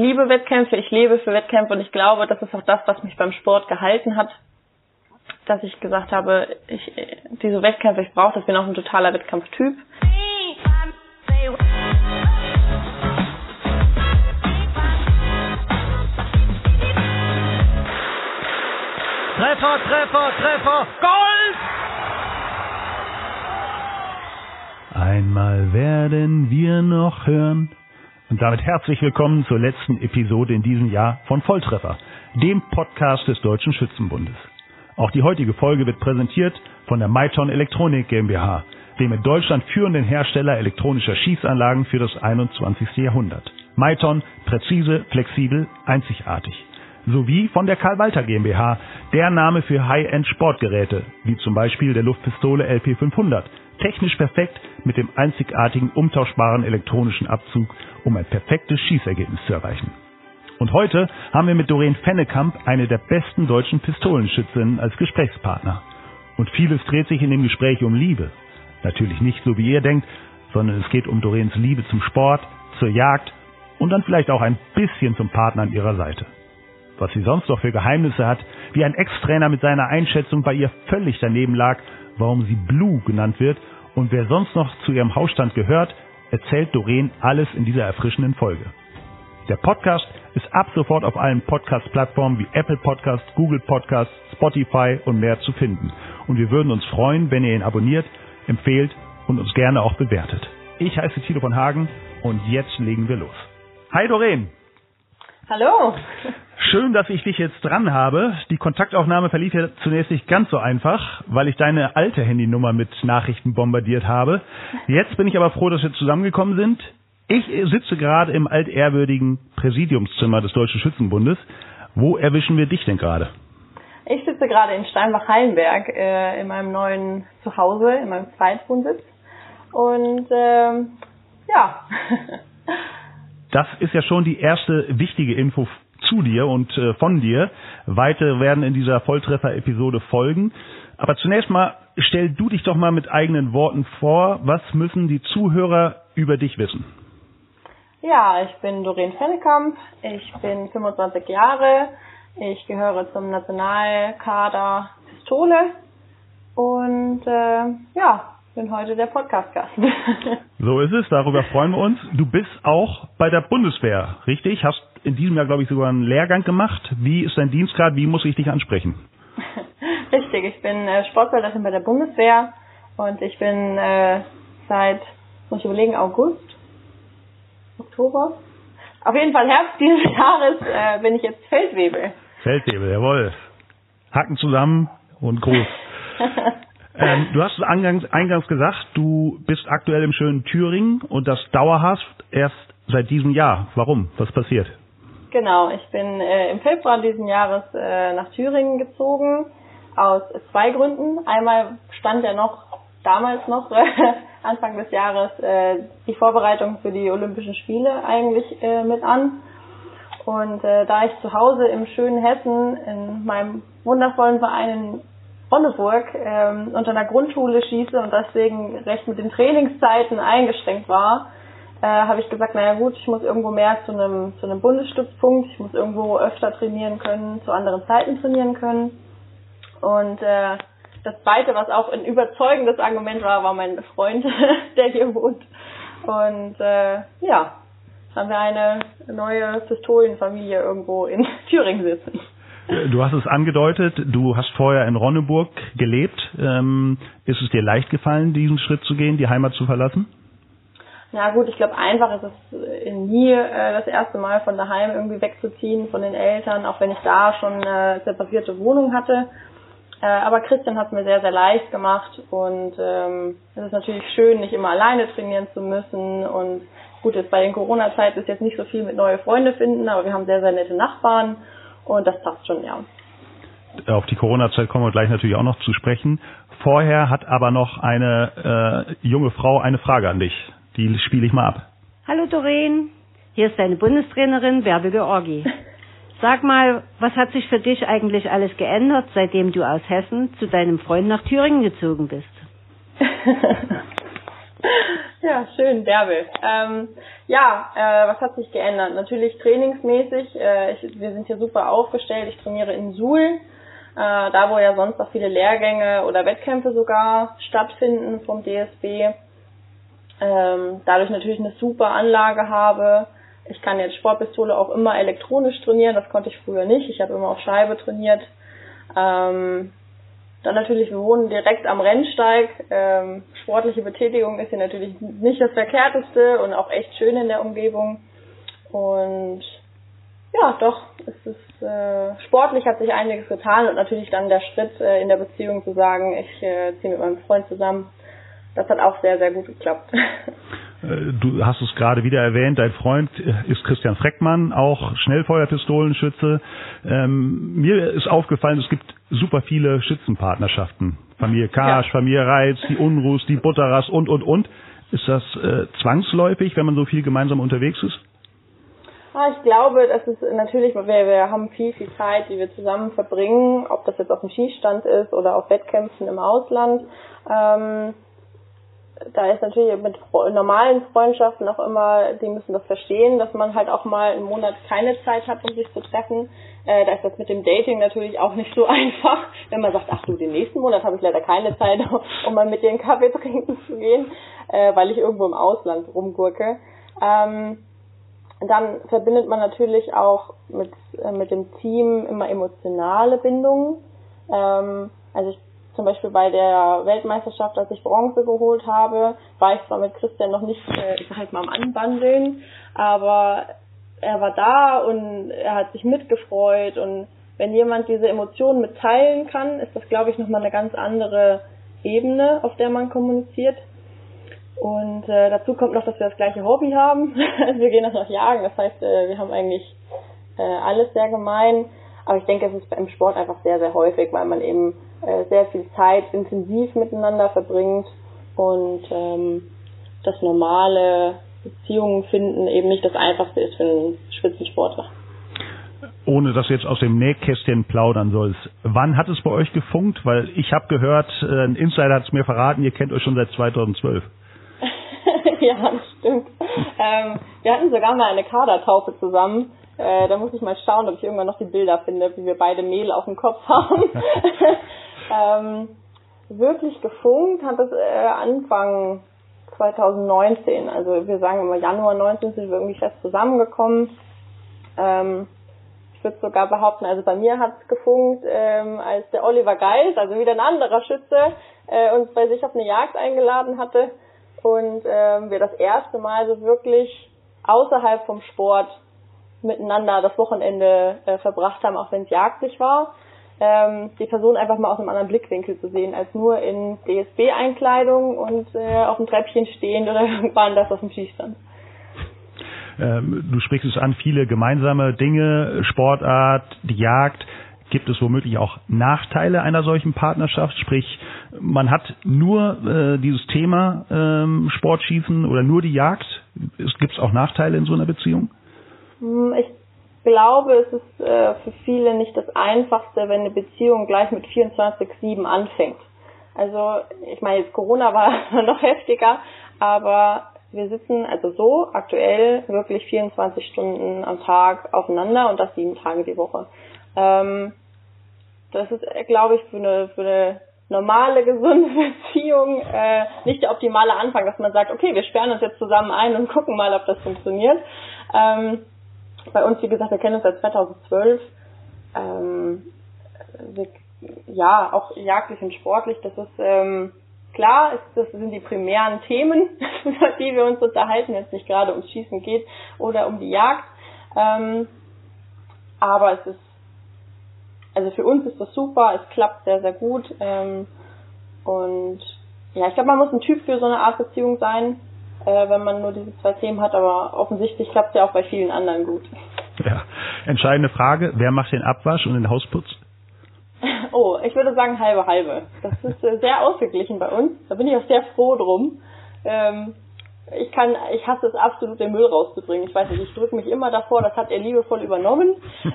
liebe Wettkämpfe, ich lebe für Wettkämpfe und ich glaube, das ist auch das, was mich beim Sport gehalten hat, dass ich gesagt habe, ich, diese Wettkämpfe, ich brauche das, bin auch ein totaler Wettkampftyp. Treffer, Treffer, Treffer, Gold! Einmal werden wir noch hören. Und damit herzlich willkommen zur letzten Episode in diesem Jahr von Volltreffer, dem Podcast des Deutschen Schützenbundes. Auch die heutige Folge wird präsentiert von der Maiton Elektronik GmbH, dem in Deutschland führenden Hersteller elektronischer Schießanlagen für das 21. Jahrhundert. Maiton, präzise, flexibel, einzigartig. Sowie von der Karl Walter GmbH, der Name für High-End-Sportgeräte, wie zum Beispiel der Luftpistole LP500, technisch perfekt mit dem einzigartigen umtauschbaren elektronischen Abzug, um ein perfektes Schießergebnis zu erreichen. Und heute haben wir mit Doreen Fennekamp eine der besten deutschen Pistolenschützinnen als Gesprächspartner. Und vieles dreht sich in dem Gespräch um Liebe. Natürlich nicht so wie ihr denkt, sondern es geht um Doreens Liebe zum Sport, zur Jagd und dann vielleicht auch ein bisschen zum Partner an ihrer Seite. Was sie sonst noch für Geheimnisse hat, wie ein Ex-Trainer mit seiner Einschätzung bei ihr völlig daneben lag, warum sie Blue genannt wird und wer sonst noch zu ihrem Hausstand gehört, erzählt Doreen alles in dieser erfrischenden Folge. Der Podcast ist ab sofort auf allen Podcast-Plattformen wie Apple Podcast, Google Podcast, Spotify und mehr zu finden. Und wir würden uns freuen, wenn ihr ihn abonniert, empfehlt und uns gerne auch bewertet. Ich heiße Thilo von Hagen und jetzt legen wir los. Hi Doreen! Hallo! Schön, dass ich dich jetzt dran habe. Die Kontaktaufnahme verlief ja zunächst nicht ganz so einfach, weil ich deine alte Handynummer mit Nachrichten bombardiert habe. Jetzt bin ich aber froh, dass wir zusammengekommen sind. Ich sitze gerade im altehrwürdigen Präsidiumszimmer des Deutschen Schützenbundes. Wo erwischen wir dich denn gerade? Ich sitze gerade in Steinbach-Hallenberg äh, in meinem neuen Zuhause, in meinem Zweitwohnsitz. Und ähm, ja. das ist ja schon die erste wichtige Info zu dir und äh, von dir. Weitere werden in dieser Volltreffer-Episode folgen. Aber zunächst mal stell du dich doch mal mit eigenen Worten vor. Was müssen die Zuhörer über dich wissen? Ja, ich bin Doreen Fennekamp. Ich bin 25 Jahre. Ich gehöre zum Nationalkader Pistole. Und äh, ja, bin heute der Podcast-Gast. so ist es, darüber freuen wir uns. Du bist auch bei der Bundeswehr, richtig? Hast in diesem Jahr, glaube ich, sogar einen Lehrgang gemacht. Wie ist dein Dienstgrad? Wie muss ich dich ansprechen? richtig, ich bin äh, Sportsoldatin bei der Bundeswehr und ich bin äh, seit, muss ich überlegen, August, Oktober, auf jeden Fall Herbst dieses Jahres äh, bin ich jetzt Feldwebel. Feldwebel, jawohl. Hacken zusammen und groß. Ähm, du hast eingangs, eingangs gesagt, du bist aktuell im schönen Thüringen und das dauerhaft erst seit diesem Jahr. Warum? Was passiert? Genau, ich bin äh, im Februar diesen Jahres äh, nach Thüringen gezogen aus zwei Gründen. Einmal stand ja noch damals noch Anfang des Jahres äh, die Vorbereitung für die Olympischen Spiele eigentlich äh, mit an. Und äh, da ich zu Hause im schönen Hessen in meinem wundervollen Verein in Ronneburg ähm, unter einer Grundschule schieße und deswegen recht mit den Trainingszeiten eingeschränkt war, äh, habe ich gesagt, naja gut, ich muss irgendwo mehr zu einem zu einem Bundesstützpunkt, ich muss irgendwo öfter trainieren können, zu anderen Zeiten trainieren können. Und äh, das zweite, was auch ein überzeugendes Argument war, war mein Freund, der hier wohnt. Und äh, ja, haben wir eine neue Pistolenfamilie irgendwo in Thüringen sitzen. Du hast es angedeutet, du hast vorher in Ronneburg gelebt. Ähm, ist es dir leicht gefallen, diesen Schritt zu gehen, die Heimat zu verlassen? Na gut, ich glaube, einfach ist es nie äh, das erste Mal von daheim irgendwie wegzuziehen, von den Eltern, auch wenn ich da schon eine separierte Wohnung hatte. Äh, aber Christian hat es mir sehr, sehr leicht gemacht und ähm, es ist natürlich schön, nicht immer alleine trainieren zu müssen und gut, jetzt bei den Corona-Zeiten ist jetzt nicht so viel mit neue Freunde finden, aber wir haben sehr, sehr nette Nachbarn und das passt schon, ja. Auf die Corona-Zeit kommen wir gleich natürlich auch noch zu sprechen. Vorher hat aber noch eine äh, junge Frau eine Frage an dich. Die spiele ich mal ab. Hallo Doreen, hier ist deine Bundestrainerin Bärbel Georgi. Sag mal, was hat sich für dich eigentlich alles geändert, seitdem du aus Hessen zu deinem Freund nach Thüringen gezogen bist? ja, schön, Bärbel. Ähm, ja, äh, was hat sich geändert? Natürlich trainingsmäßig. Äh, ich, wir sind hier super aufgestellt. Ich trainiere in Suhl, äh, da wo ja sonst auch viele Lehrgänge oder Wettkämpfe sogar stattfinden vom DSB. Ähm, dadurch natürlich eine super Anlage habe. Ich kann jetzt Sportpistole auch immer elektronisch trainieren. Das konnte ich früher nicht. Ich habe immer auf Scheibe trainiert. Ähm, dann natürlich, wir wohnen direkt am Rennsteig. Ähm, sportliche Betätigung ist hier natürlich nicht das Verkehrteste und auch echt schön in der Umgebung. Und ja, doch, es ist äh, sportlich hat sich einiges getan und natürlich dann der Schritt äh, in der Beziehung zu sagen, ich äh, ziehe mit meinem Freund zusammen, das hat auch sehr, sehr gut geklappt. Äh, du hast es gerade wieder erwähnt, dein Freund ist Christian Freckmann, auch Schnellfeuerpistolenschütze. Ähm, mir ist aufgefallen, es gibt super viele Schützenpartnerschaften. Familie Karsch, ja. Familie Reitz, die Unruhs, die Butterers und, und, und. Ist das äh, zwangsläufig, wenn man so viel gemeinsam unterwegs ist? Ah, ich glaube, das ist natürlich, wir, wir haben viel, viel Zeit, die wir zusammen verbringen, ob das jetzt auf dem Schießstand ist oder auf Wettkämpfen im Ausland. Ähm, da ist natürlich mit normalen Freundschaften auch immer, die müssen das verstehen, dass man halt auch mal einen Monat keine Zeit hat, um sich zu treffen. Äh, da ist das mit dem Dating natürlich auch nicht so einfach, wenn man sagt, ach du, den nächsten Monat habe ich leider keine Zeit, um mal mit dir einen Kaffee trinken zu gehen, äh, weil ich irgendwo im Ausland rumgurke. Ähm, dann verbindet man natürlich auch mit, äh, mit dem Team immer emotionale Bindungen. Ähm, also ich zum Beispiel bei der Weltmeisterschaft, als ich Bronze geholt habe, war ich zwar mit Christian noch nicht, äh, ich sag halt mal am Anbandeln, aber er war da und er hat sich mitgefreut und wenn jemand diese Emotionen mitteilen kann, ist das, glaube ich, nochmal eine ganz andere Ebene, auf der man kommuniziert. Und äh, dazu kommt noch, dass wir das gleiche Hobby haben. wir gehen auch noch jagen, das heißt, äh, wir haben eigentlich äh, alles sehr gemein. Aber ich denke, es ist im Sport einfach sehr, sehr häufig, weil man eben äh, sehr viel Zeit intensiv miteinander verbringt und ähm, das normale Beziehungen finden eben nicht das Einfachste ist für einen Spitzensportler. Ohne dass du jetzt aus dem Nähkästchen plaudern sollst. Wann hat es bei euch gefunkt? Weil ich habe gehört, äh, ein Insider hat es mir verraten, ihr kennt euch schon seit 2012. ja, das stimmt. ähm, wir hatten sogar mal eine Kadertaufe zusammen. Äh, da muss ich mal schauen, ob ich irgendwann noch die Bilder finde, wie wir beide Mehl auf dem Kopf haben. ähm, wirklich gefunkt hat es äh, Anfang 2019. Also wir sagen immer Januar 19 sind wir irgendwie fest zusammengekommen. Ähm, ich würde sogar behaupten, also bei mir hat es gefunkt, ähm, als der Oliver Geis, also wieder ein anderer Schütze, äh, uns bei sich auf eine Jagd eingeladen hatte und ähm, wir das erste Mal so wirklich außerhalb vom Sport miteinander das Wochenende äh, verbracht haben, auch wenn es jagdlich war ähm, die Person einfach mal aus einem anderen Blickwinkel zu sehen, als nur in DSB-Einkleidung und äh, auf dem Treppchen stehend oder irgendwann das auf dem Schießstand. Ähm, du sprichst es an, viele gemeinsame Dinge, Sportart, die Jagd. Gibt es womöglich auch Nachteile einer solchen Partnerschaft? Sprich, man hat nur äh, dieses Thema ähm, Sportschießen oder nur die Jagd. Gibt es auch Nachteile in so einer Beziehung? Hm, ich glaube, es ist äh, für viele nicht das Einfachste, wenn eine Beziehung gleich mit 24-7 anfängt. Also, ich meine, jetzt Corona war noch heftiger, aber wir sitzen also so aktuell wirklich 24 Stunden am Tag aufeinander und das sieben Tage die Woche. Ähm, das ist, glaube ich, für eine, für eine normale, gesunde Beziehung äh, nicht der optimale Anfang, dass man sagt, okay, wir sperren uns jetzt zusammen ein und gucken mal, ob das funktioniert. Ähm, bei uns, wie gesagt, wir kennen uns seit 2012. Ähm, wir, ja, auch jagdlich und sportlich, das ist ähm, klar, ist, das sind die primären Themen, über die wir uns unterhalten, wenn es nicht gerade ums Schießen geht oder um die Jagd. Ähm, aber es ist, also für uns ist das super, es klappt sehr, sehr gut. Ähm, und ja, ich glaube, man muss ein Typ für so eine Art Beziehung sein äh, wenn man nur diese zwei Themen hat, aber offensichtlich klappt es ja auch bei vielen anderen gut. Ja, entscheidende Frage, wer macht den Abwasch und den Hausputz? Oh, ich würde sagen halbe halbe. Das ist äh, sehr ausgeglichen bei uns. Da bin ich auch sehr froh drum. Ähm, ich kann, ich hasse es absolut, den Müll rauszubringen. Ich weiß nicht, ich drücke mich immer davor, das hat er liebevoll übernommen.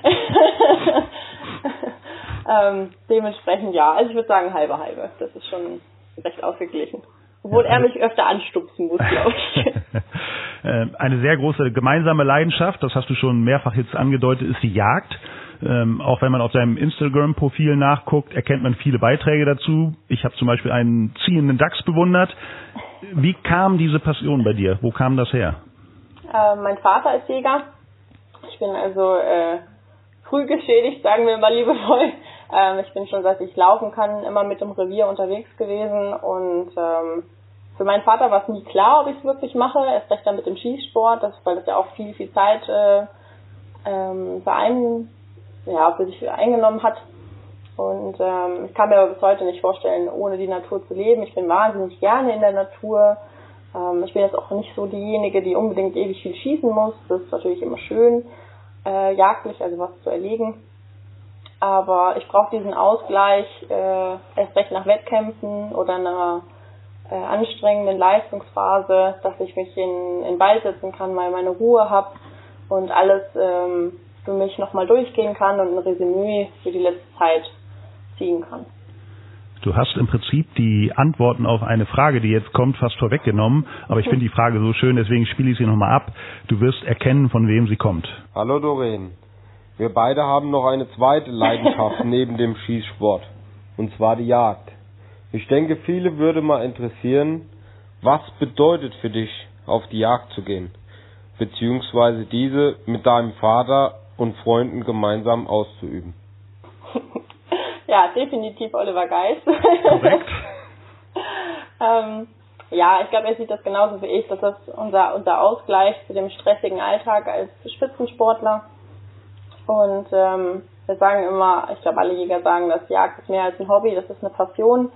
ähm, dementsprechend ja, also ich würde sagen halbe halbe. Das ist schon recht ausgeglichen. Obwohl ja, er mich öfter anstupsen muss, glaube ich. Äh, eine sehr große gemeinsame Leidenschaft, das hast du schon mehrfach jetzt angedeutet, ist die Jagd. Ähm, auch wenn man auf seinem Instagram-Profil nachguckt, erkennt man viele Beiträge dazu. Ich habe zum Beispiel einen ziehenden Dachs bewundert. Wie kam diese Passion bei dir? Wo kam das her? Äh, mein Vater ist Jäger. Ich bin also äh, früh geschädigt, sagen wir mal liebevoll. Ähm, ich bin schon seit ich laufen kann immer mit dem Revier unterwegs gewesen und ähm, für meinen Vater war es nie klar, ob ich es wirklich mache. Erst recht dann mit dem Schießsport, das, weil das ja auch viel, viel Zeit äh, ähm, für einen, ja, für sich eingenommen hat. Und ähm, ich kann mir aber bis heute nicht vorstellen, ohne die Natur zu leben. Ich bin wahnsinnig gerne in der Natur. Ähm, ich bin jetzt auch nicht so diejenige, die unbedingt ewig viel schießen muss. Das ist natürlich immer schön, äh, jagdlich, also was zu erlegen. Aber ich brauche diesen Ausgleich äh, erst recht nach Wettkämpfen oder einer äh, anstrengenden Leistungsphase, dass ich mich in, in Wald setzen kann, mal meine Ruhe habe und alles ähm, für mich nochmal durchgehen kann und ein Resümee für die letzte Zeit ziehen kann. Du hast im Prinzip die Antworten auf eine Frage, die jetzt kommt, fast vorweggenommen. Aber ich finde die Frage so schön, deswegen spiele ich sie nochmal ab. Du wirst erkennen, von wem sie kommt. Hallo Doreen. Wir beide haben noch eine zweite Leidenschaft neben dem Schießsport. Und zwar die Jagd. Ich denke, viele würde mal interessieren, was bedeutet für dich, auf die Jagd zu gehen, beziehungsweise diese mit deinem Vater und Freunden gemeinsam auszuüben. ja, definitiv Oliver Geist. Korrekt. ähm, ja, ich glaube, er sieht das genauso wie ich, dass das unser, unser Ausgleich zu dem stressigen Alltag als Spitzensportler. Und ähm, wir sagen immer, ich glaube, alle Jäger sagen, dass Jagd ist mehr als ein Hobby, das ist eine Passion.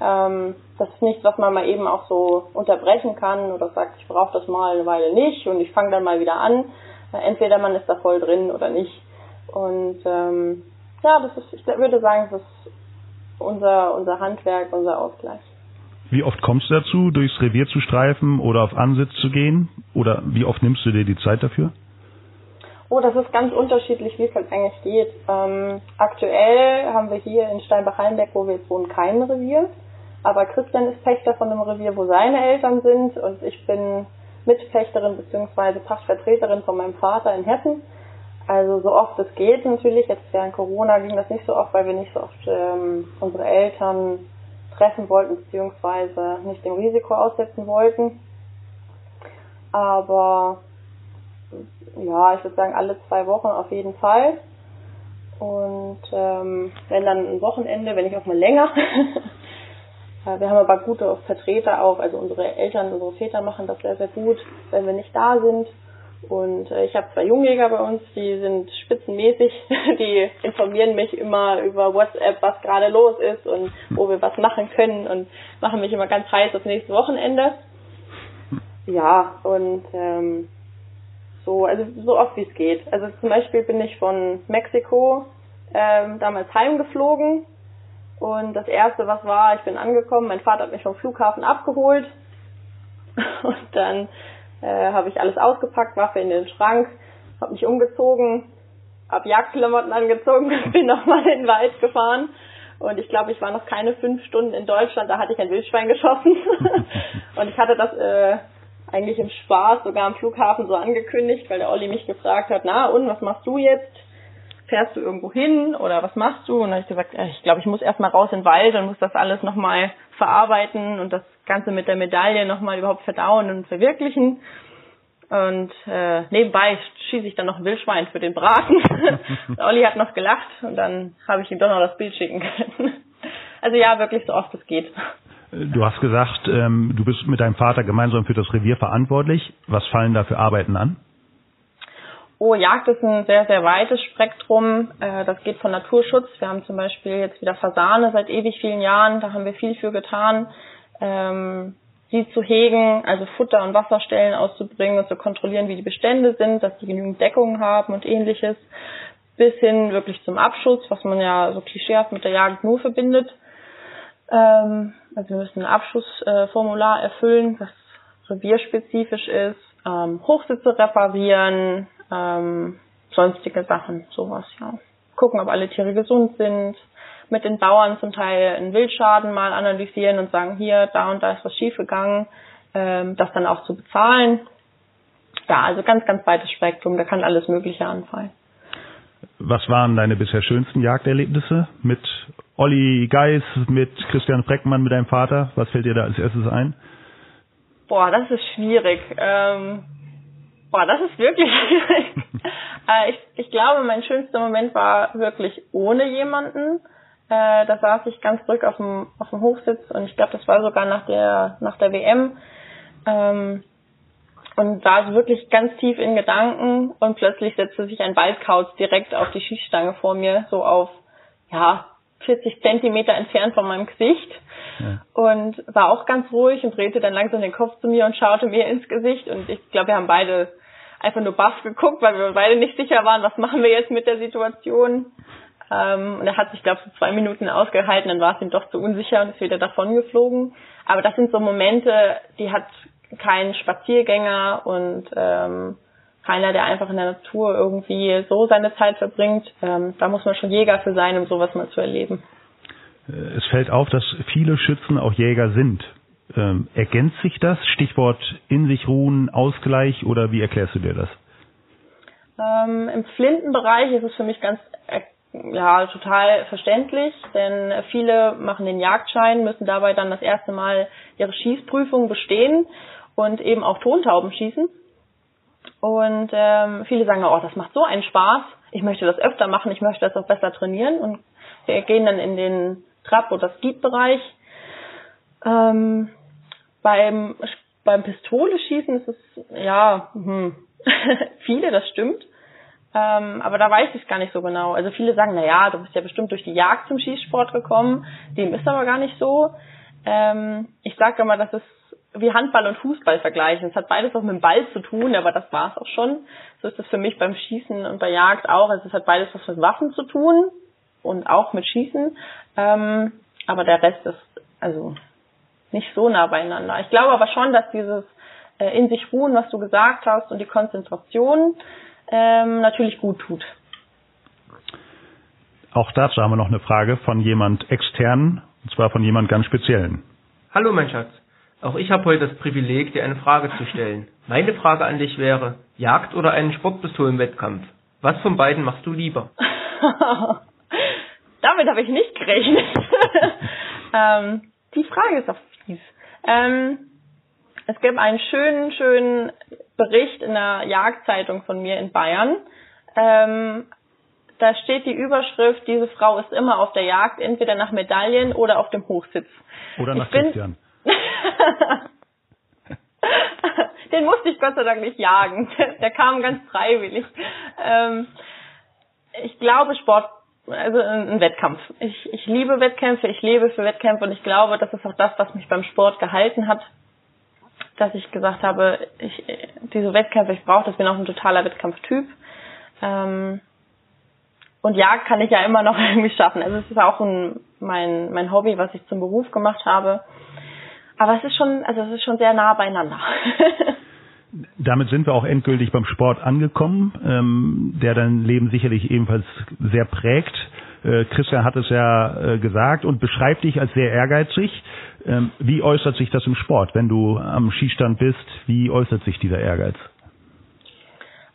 Ähm, das ist nichts, was man mal eben auch so unterbrechen kann oder sagt, ich brauche das mal eine Weile nicht und ich fange dann mal wieder an. Entweder man ist da voll drin oder nicht. Und ähm, ja, das ist, ich würde sagen, das ist unser, unser Handwerk, unser Ausgleich. Wie oft kommst du dazu, durchs Revier zu streifen oder auf Ansitz zu gehen? Oder wie oft nimmst du dir die Zeit dafür? Oh, das ist ganz unterschiedlich, wie es halt eigentlich geht. Ähm, aktuell haben wir hier in Steinbach-Hallenberg, wo wir jetzt wohnen, kein Revier. Aber Christian ist Pächter von einem Revier, wo seine Eltern sind und ich bin Mitpächterin bzw. Pachtvertreterin von meinem Vater in Hessen. Also so oft es geht natürlich. Jetzt während Corona ging das nicht so oft, weil wir nicht so oft ähm, unsere Eltern treffen wollten bzw. nicht dem Risiko aussetzen wollten. Aber ja, ich würde sagen alle zwei Wochen auf jeden Fall. Und ähm, wenn dann ein Wochenende, wenn ich auch mal länger, Wir haben aber gute Vertreter auch, also unsere Eltern, unsere Väter machen das sehr, sehr gut, wenn wir nicht da sind. Und äh, ich habe zwei Jungjäger bei uns, die sind spitzenmäßig, die informieren mich immer über WhatsApp, was gerade los ist und wo wir was machen können und machen mich immer ganz heiß aufs nächste Wochenende. Ja, und ähm, so, also so oft wie es geht. Also zum Beispiel bin ich von Mexiko ähm, damals heimgeflogen und das erste, was war, ich bin angekommen, mein Vater hat mich vom Flughafen abgeholt. Und dann äh, habe ich alles ausgepackt, Waffe in den Schrank, habe mich umgezogen, habe Jagdklamotten angezogen, bin nochmal in den Wald gefahren. Und ich glaube, ich war noch keine fünf Stunden in Deutschland, da hatte ich ein Wildschwein geschossen. und ich hatte das äh, eigentlich im Spaß sogar am Flughafen so angekündigt, weil der Olli mich gefragt hat, na und, was machst du jetzt? Fährst du irgendwo hin oder was machst du? Und dann habe ich gesagt, ich glaube, ich muss erstmal raus in den Wald und muss das alles nochmal verarbeiten und das Ganze mit der Medaille nochmal überhaupt verdauen und verwirklichen. Und äh, nebenbei schieße ich dann noch ein Wildschwein für den Braten. Olli hat noch gelacht und dann habe ich ihm doch noch das Bild schicken können. Also ja, wirklich so oft es geht. Du hast gesagt, ähm, du bist mit deinem Vater gemeinsam für das Revier verantwortlich. Was fallen da für Arbeiten an? Oh, Jagd ist ein sehr, sehr weites Spektrum. Äh, das geht von Naturschutz. Wir haben zum Beispiel jetzt wieder Fasane seit ewig vielen Jahren. Da haben wir viel für getan. Ähm, sie zu hegen, also Futter- und Wasserstellen auszubringen und zu kontrollieren, wie die Bestände sind, dass die genügend Deckung haben und ähnliches. Bis hin wirklich zum Abschuss, was man ja so klischeehaft mit der Jagd nur verbindet. Ähm, also wir müssen ein Abschussformular erfüllen, was revierspezifisch ist. Ähm, Hochsitze reparieren, ähm, sonstige Sachen, sowas, ja. Gucken, ob alle Tiere gesund sind. mit den Bauern zum Teil einen Wildschaden mal analysieren und sagen, hier, da und da ist was schiefgegangen, ähm, das dann auch zu bezahlen. Ja, also ganz, ganz weites Spektrum, da kann alles Mögliche anfallen. Was waren deine bisher schönsten Jagderlebnisse mit Olli Geis, mit Christian Freckmann, mit deinem Vater? Was fällt dir da als erstes ein? Boah, das ist schwierig. Ähm, boah, das ist wirklich äh, ich, ich glaube, mein schönster Moment war wirklich ohne jemanden. Äh, da saß ich ganz ruhig auf dem, auf dem Hochsitz und ich glaube, das war sogar nach der, nach der WM. Ähm, und war wirklich ganz tief in Gedanken und plötzlich setzte sich ein Waldkauz direkt auf die Schießstange vor mir, so auf, ja, 40 Zentimeter entfernt von meinem Gesicht ja. und war auch ganz ruhig und drehte dann langsam den Kopf zu mir und schaute mir ins Gesicht und ich glaube, wir haben beide einfach nur baff geguckt, weil wir beide nicht sicher waren, was machen wir jetzt mit der Situation. Ähm, und er hat sich, glaube ich, so zwei Minuten ausgehalten, dann war es ihm doch zu unsicher und ist wieder davon geflogen. Aber das sind so Momente, die hat kein Spaziergänger und ähm, keiner, der einfach in der Natur irgendwie so seine Zeit verbringt. Ähm, da muss man schon Jäger für sein, um sowas mal zu erleben. Äh, es fällt auf, dass viele Schützen auch Jäger sind. Ähm, ergänzt sich das? Stichwort in sich ruhen, Ausgleich oder wie erklärst du dir das? Ähm, Im Flintenbereich ist es für mich ganz äh, ja total verständlich, denn viele machen den Jagdschein, müssen dabei dann das erste Mal ihre Schießprüfung bestehen und eben auch Tontauben schießen. Und ähm, viele sagen, oh, das macht so einen Spaß, ich möchte das öfter machen, ich möchte das auch besser trainieren und wir gehen dann in den Trab- oder Speed-Bereich. Ähm, beim, beim Pistole schießen ist es, ja, hm, viele, das stimmt. Ähm, aber da weiß ich es gar nicht so genau. Also viele sagen, na ja, du bist ja bestimmt durch die Jagd zum Schießsport gekommen. Dem ist aber gar nicht so. Ähm, ich sage immer, das ist wie Handball und Fußball vergleichen. Es hat beides auch mit dem Ball zu tun, aber das war es auch schon. So ist es für mich beim Schießen und bei Jagd auch. Also es hat beides was mit Waffen zu tun und auch mit Schießen. Ähm, aber der Rest ist also nicht so nah beieinander. Ich glaube aber schon, dass dieses äh, in sich ruhen, was du gesagt hast, und die Konzentration ähm, natürlich gut tut. Auch dazu haben wir noch eine Frage von jemand externen, und zwar von jemand ganz speziellen. Hallo mein Schatz. Auch ich habe heute das Privileg, dir eine Frage zu stellen. Meine Frage an dich wäre, Jagd oder einen Sportpistolenwettkampf? Was von beiden machst du lieber? Damit habe ich nicht gerechnet. ähm, die Frage ist doch fies. Ähm, es gibt einen schönen, schönen Bericht in der Jagdzeitung von mir in Bayern. Ähm, da steht die Überschrift, diese Frau ist immer auf der Jagd, entweder nach Medaillen oder auf dem Hochsitz. Oder nach ich Christian. Den musste ich Gott sei Dank nicht jagen. Der kam ganz freiwillig. Ähm, ich glaube, Sport, also ein Wettkampf. Ich, ich liebe Wettkämpfe, ich lebe für Wettkämpfe und ich glaube, das ist auch das, was mich beim Sport gehalten hat. Dass ich gesagt habe, ich, diese Wettkämpfe, ich brauche das, bin auch ein totaler Wettkampftyp. Ähm, und Jagd kann ich ja immer noch irgendwie schaffen. Also es ist auch ein, mein, mein Hobby, was ich zum Beruf gemacht habe. Aber es ist schon, also es ist schon sehr nah beieinander. Damit sind wir auch endgültig beim Sport angekommen, ähm, der dein Leben sicherlich ebenfalls sehr prägt. Äh, Christian hat es ja äh, gesagt und beschreibt dich als sehr ehrgeizig. Ähm, wie äußert sich das im Sport, wenn du am Skistand bist? Wie äußert sich dieser Ehrgeiz?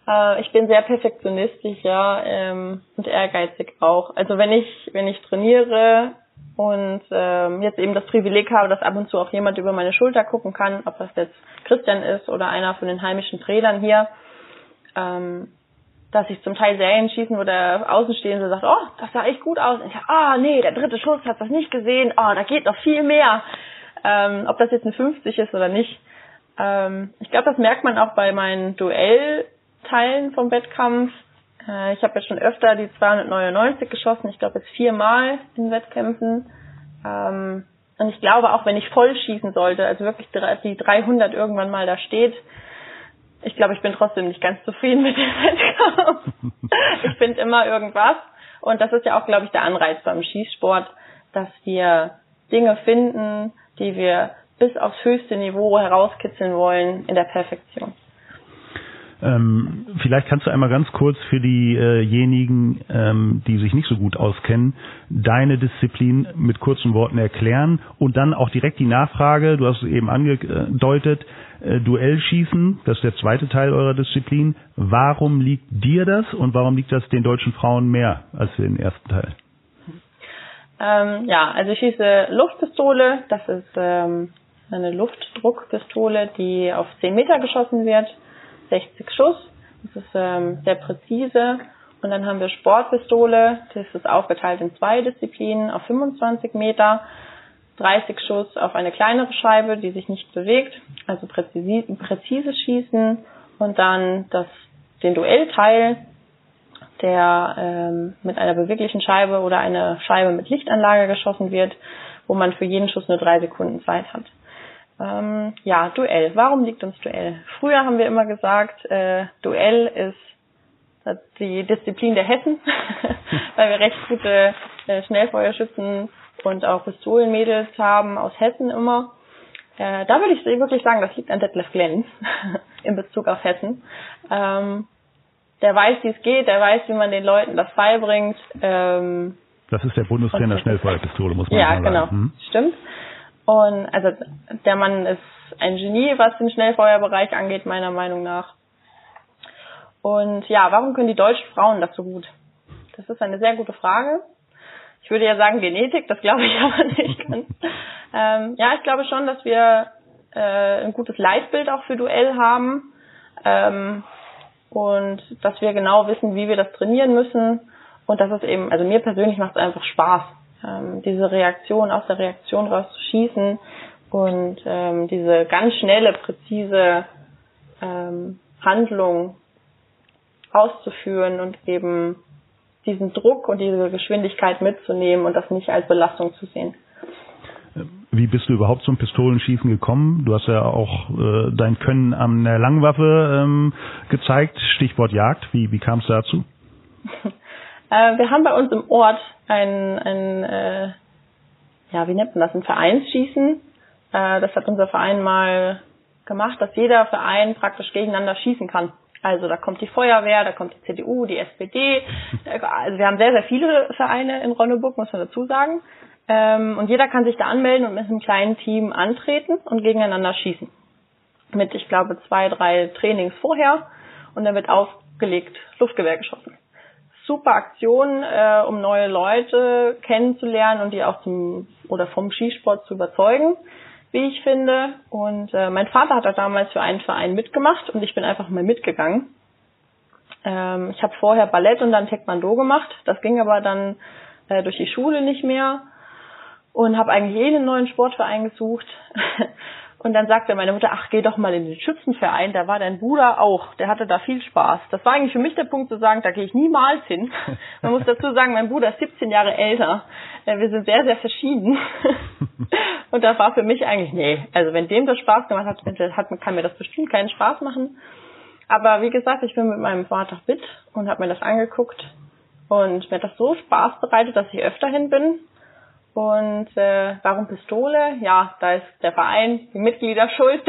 Äh, ich bin sehr perfektionistisch, ja, ähm, und ehrgeizig auch. Also wenn ich wenn ich trainiere, und ähm, jetzt eben das Privileg habe, dass ab und zu auch jemand über meine Schulter gucken kann, ob das jetzt Christian ist oder einer von den heimischen Trainern hier, ähm, dass ich zum Teil Serien schießen, wo der Außenstehende sagt, oh, das sah echt gut aus. Und ich sage, ah, oh, nee, der dritte Schuss hat das nicht gesehen, oh, da geht noch viel mehr. Ähm, ob das jetzt eine 50 ist oder nicht. Ähm, ich glaube, das merkt man auch bei meinen Duellteilen vom Wettkampf, äh, ich habe jetzt schon öfter die 299 geschossen, ich glaube jetzt viermal in Wettkämpfen. Ähm, und ich glaube auch, wenn ich voll schießen sollte, also wirklich die 300 irgendwann mal da steht, ich glaube, ich bin trotzdem nicht ganz zufrieden mit dem Wettkampf. ich finde immer irgendwas. Und das ist ja auch, glaube ich, der Anreiz beim Schießsport, dass wir Dinge finden, die wir bis aufs höchste Niveau herauskitzeln wollen in der Perfektion. Ähm, vielleicht kannst du einmal ganz kurz für diejenigen, ähm, die sich nicht so gut auskennen, deine Disziplin mit kurzen Worten erklären und dann auch direkt die Nachfrage, du hast es eben angedeutet, äh, Duellschießen, das ist der zweite Teil eurer Disziplin. Warum liegt dir das und warum liegt das den deutschen Frauen mehr als den ersten Teil? Ähm, ja, also ich schieße Luftpistole, das ist ähm, eine Luftdruckpistole, die auf 10 Meter geschossen wird, 60 Schuss, das ist ähm, sehr präzise. Und dann haben wir Sportpistole, das ist aufgeteilt in zwei Disziplinen auf 25 Meter, 30 Schuss auf eine kleinere Scheibe, die sich nicht bewegt, also präzise, präzise schießen. Und dann das, den Duellteil, der ähm, mit einer beweglichen Scheibe oder einer Scheibe mit Lichtanlage geschossen wird, wo man für jeden Schuss nur drei Sekunden Zeit hat. Ähm, ja, Duell. Warum liegt uns Duell? Früher haben wir immer gesagt, äh, Duell ist die Disziplin der Hessen, weil wir recht gute äh, Schnellfeuerschützen und auch Pistolenmädels haben aus Hessen immer. Äh, da würde ich wirklich sagen, das liegt an Detlef Glenn in Bezug auf Hessen. Ähm, der weiß, wie es geht, der weiß, wie man den Leuten das beibringt. Ähm, das ist der Bundestrainer Schnellfeuerpistole, muss man ja, sagen. Ja, genau, hm? stimmt. Und also der Mann ist ein Genie, was den Schnellfeuerbereich angeht, meiner Meinung nach. Und ja, warum können die deutschen Frauen das so gut? Das ist eine sehr gute Frage. Ich würde ja sagen Genetik, das glaube ich aber nicht ganz. ähm, ja, ich glaube schon, dass wir äh, ein gutes Leitbild auch für Duell haben. Ähm, und dass wir genau wissen, wie wir das trainieren müssen und dass es eben, also mir persönlich macht es einfach Spaß, ähm, diese Reaktion aus der Reaktion rauszuschießen und ähm, diese ganz schnelle, präzise ähm, Handlung auszuführen und eben diesen Druck und diese Geschwindigkeit mitzunehmen und das nicht als Belastung zu sehen. Wie bist du überhaupt zum Pistolenschießen gekommen? Du hast ja auch äh, dein Können an der Langwaffe ähm, gezeigt, Stichwort Jagd. Wie, wie kam es dazu? äh, wir haben bei uns im Ort ein, ein äh, ja, wie nennt man das, ein Vereinsschießen. Äh, das hat unser Verein mal gemacht, dass jeder Verein praktisch gegeneinander schießen kann. Also da kommt die Feuerwehr, da kommt die CDU, die SPD. Also wir haben sehr, sehr viele Vereine in Ronneburg, muss man dazu sagen. Ähm, und jeder kann sich da anmelden und mit einem kleinen Team antreten und gegeneinander schießen. Mit, ich glaube, zwei, drei Trainings vorher. Und dann wird aufgelegt, Luftgewehr geschossen. Super Aktion, äh, um neue Leute kennenzulernen und die auch zum oder vom Skisport zu überzeugen, wie ich finde. Und äh, mein Vater hat da damals für einen Verein mitgemacht und ich bin einfach mal mitgegangen. Ähm, ich habe vorher Ballett und dann Taekwondo gemacht. Das ging aber dann äh, durch die Schule nicht mehr und habe eigentlich jeden neuen Sportverein gesucht. Und dann sagte meine Mutter, ach, geh doch mal in den Schützenverein, da war dein Bruder auch, der hatte da viel Spaß. Das war eigentlich für mich der Punkt zu sagen, da gehe ich niemals hin. Man muss dazu sagen, mein Bruder ist 17 Jahre älter. Äh, wir sind sehr, sehr verschieden. Und das war für mich eigentlich, nee, also wenn dem das Spaß gemacht hat, hat kann mir das bestimmt keinen Spaß machen. Aber wie gesagt, ich bin mit meinem Vater mit und habe mir das angeguckt und mir hat das so Spaß bereitet, dass ich öfter hin bin. Und äh, warum Pistole? Ja, da ist der Verein, die Mitglieder schuld.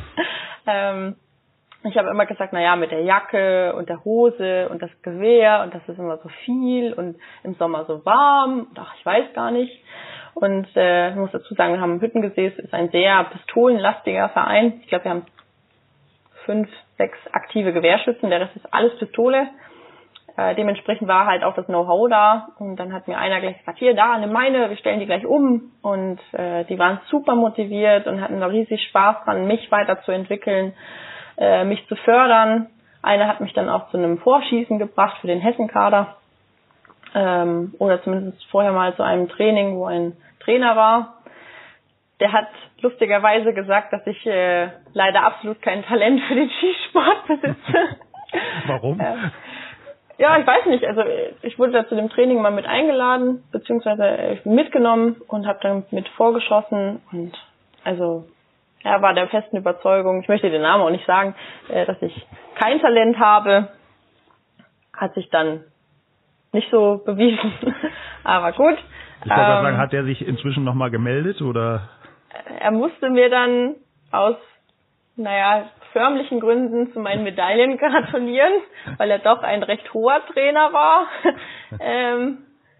ähm, ich habe immer gesagt, na ja, mit der Jacke und der Hose und das Gewehr und das ist immer so viel und im Sommer so warm. Ach, ich weiß gar nicht. Und äh, ich muss dazu sagen, wir haben Hüttengesäß, ist ein sehr pistolenlastiger Verein. Ich glaube, wir haben fünf, sechs aktive Gewehrschützen, der Rest ist alles Pistole. Äh, dementsprechend war halt auch das Know-how da und dann hat mir einer gleich gesagt, hier, da, eine meine, wir stellen die gleich um und äh, die waren super motiviert und hatten da riesig Spaß dran, mich weiterzuentwickeln, äh, mich zu fördern. Einer hat mich dann auch zu einem Vorschießen gebracht für den Hessenkader ähm, oder zumindest vorher mal zu einem Training, wo ein Trainer war. Der hat lustigerweise gesagt, dass ich äh, leider absolut kein Talent für den Skisport besitze. Warum? Äh, ja, ich weiß nicht. Also ich wurde da zu dem Training mal mit eingeladen, beziehungsweise ich bin mitgenommen und habe dann mit vorgeschossen und also er war der festen Überzeugung, ich möchte den Namen auch nicht sagen, äh, dass ich kein Talent habe. Hat sich dann nicht so bewiesen. Aber gut. Ich wollte ähm, sagen, hat er sich inzwischen nochmal gemeldet oder? Er musste mir dann aus, naja, förmlichen Gründen zu meinen Medaillen gratulieren, weil er doch ein recht hoher Trainer war. ähm,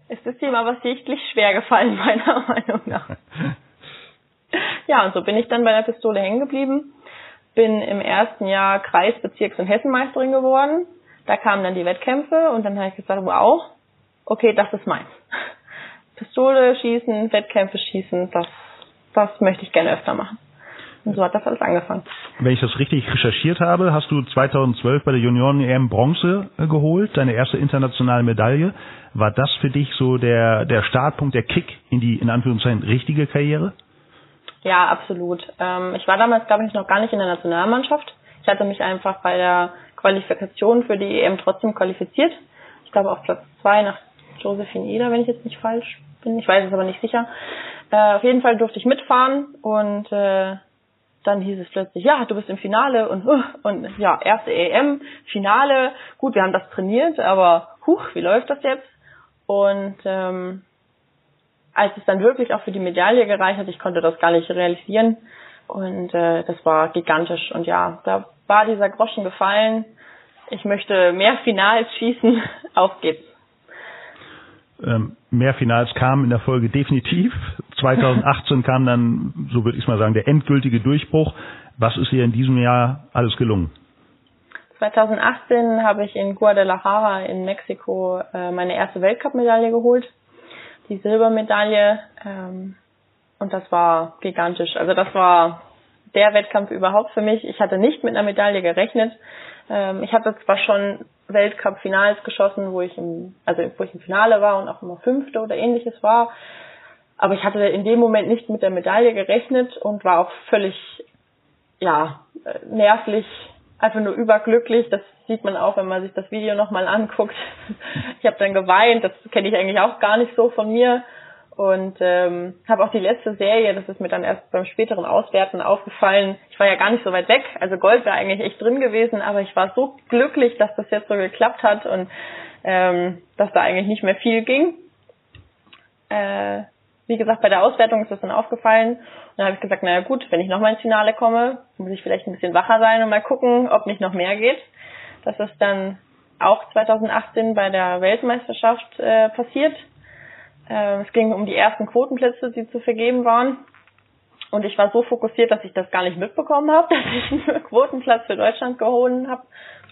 ist das Thema aber sichtlich schwer gefallen, meiner Meinung nach. Ja, und so bin ich dann bei der Pistole hängen geblieben. Bin im ersten Jahr Kreis-, Bezirks- und Hessenmeisterin geworden. Da kamen dann die Wettkämpfe und dann habe ich gesagt, wow, okay, das ist meins. Pistole schießen, Wettkämpfe schießen, das, das möchte ich gerne öfter machen. Und so hat das alles angefangen. Wenn ich das richtig recherchiert habe, hast du 2012 bei der Junioren-EM Bronze äh, geholt, deine erste internationale Medaille. War das für dich so der, der Startpunkt, der Kick in die, in Anführungszeichen, richtige Karriere? Ja, absolut. Ähm, ich war damals, glaube ich, noch gar nicht in der Nationalmannschaft. Ich hatte mich einfach bei der Qualifikation für die EM trotzdem qualifiziert. Ich glaube auf Platz zwei nach Josephine Eder, wenn ich jetzt nicht falsch bin. Ich weiß es aber nicht sicher. Äh, auf jeden Fall durfte ich mitfahren und äh, dann hieß es plötzlich, ja, du bist im Finale und, uh, und ja, erste EM, Finale. Gut, wir haben das trainiert, aber huch, wie läuft das jetzt? Und ähm, als es dann wirklich auch für die Medaille gereicht hat, ich konnte das gar nicht realisieren. Und äh, das war gigantisch. Und ja, da war dieser Groschen gefallen. Ich möchte mehr Finals schießen. Auf geht's. Ähm, mehr Finals kamen in der Folge definitiv. 2018 kam dann, so würde ich mal sagen, der endgültige Durchbruch. Was ist dir in diesem Jahr alles gelungen? 2018 habe ich in Guadalajara in Mexiko äh, meine erste Weltcup-Medaille geholt, die Silbermedaille. Ähm, und das war gigantisch. Also das war der Wettkampf überhaupt für mich. Ich hatte nicht mit einer Medaille gerechnet. Ähm, ich hatte zwar schon Weltcup-Finals geschossen, wo ich im, also wo ich im Finale war und auch immer Fünfte oder ähnliches war. Aber ich hatte in dem Moment nicht mit der Medaille gerechnet und war auch völlig, ja, äh, nervlich, einfach nur überglücklich. Das sieht man auch, wenn man sich das Video nochmal anguckt. Ich habe dann geweint, das kenne ich eigentlich auch gar nicht so von mir. Und ähm, habe auch die letzte Serie, das ist mir dann erst beim späteren Auswerten aufgefallen. Ich war ja gar nicht so weit weg, also Gold wäre eigentlich echt drin gewesen, aber ich war so glücklich, dass das jetzt so geklappt hat und ähm, dass da eigentlich nicht mehr viel ging. Äh, wie gesagt, bei der Auswertung ist das dann aufgefallen. Und dann habe ich gesagt, naja gut, wenn ich nochmal ins Finale komme, muss ich vielleicht ein bisschen wacher sein und mal gucken, ob nicht noch mehr geht. Das ist dann auch 2018 bei der Weltmeisterschaft äh, passiert. Äh, es ging um die ersten Quotenplätze, die zu vergeben waren. Und ich war so fokussiert, dass ich das gar nicht mitbekommen habe, dass ich einen Quotenplatz für Deutschland geholt habe,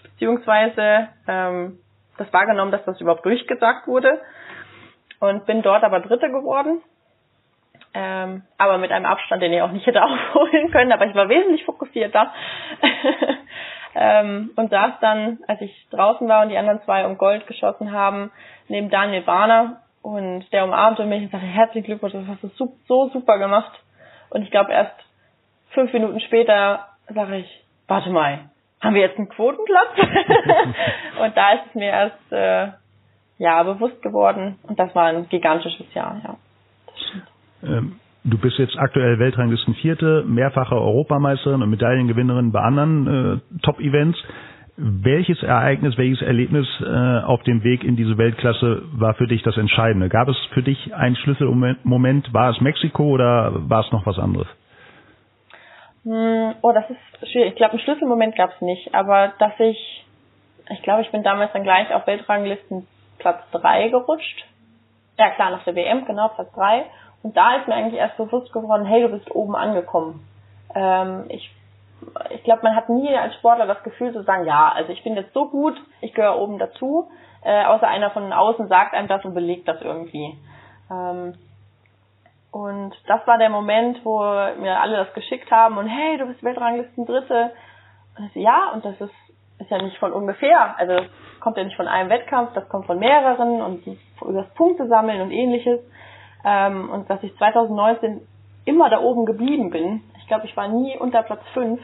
beziehungsweise ähm, das wahrgenommen, dass das überhaupt durchgesagt wurde. Und bin dort aber Dritte geworden. Ähm, aber mit einem Abstand, den ich auch nicht hätte aufholen können, aber ich war wesentlich fokussierter. ähm, und saß dann, als ich draußen war und die anderen zwei um Gold geschossen haben, neben Daniel Barner und der umarmte mich und sagte, herzlichen Glückwunsch, das hast du so super gemacht. Und ich glaube erst fünf Minuten später sage ich, warte mal, haben wir jetzt einen Quotenplatz? und da ist es mir erst äh, ja bewusst geworden und das war ein gigantisches Jahr, ja. Das stimmt. Ähm, du bist jetzt aktuell Weltranglisten Vierte, mehrfache Europameisterin und Medaillengewinnerin bei anderen äh, Top-Events. Welches Ereignis, welches Erlebnis äh, auf dem Weg in diese Weltklasse war für dich das Entscheidende? Gab es für dich einen Schlüsselmoment? War es Mexiko oder war es noch was anderes? Hm, oh, das ist schwierig. Ich glaube, einen Schlüsselmoment gab es nicht, aber dass ich, ich glaube, ich bin damals dann gleich auf Weltranglisten Platz 3 gerutscht. Ja, klar, nach der WM, genau, Platz 3. Und da ist mir eigentlich erst bewusst geworden, hey, du bist oben angekommen. Ähm, ich ich glaube, man hat nie als Sportler das Gefühl zu sagen, ja, also ich bin jetzt so gut, ich gehöre oben dazu, äh, außer einer von außen sagt einem das und belegt das irgendwie. Ähm, und das war der Moment, wo mir alle das geschickt haben und hey, du bist Weltranglisten Dritte. Und ich so, ja, und das ist, ist ja nicht von ungefähr. Also das kommt ja nicht von einem Wettkampf, das kommt von mehreren und über das Punkte sammeln und ähnliches. Ähm, und dass ich 2019 immer da oben geblieben bin, glaube, ich war nie unter Platz 5.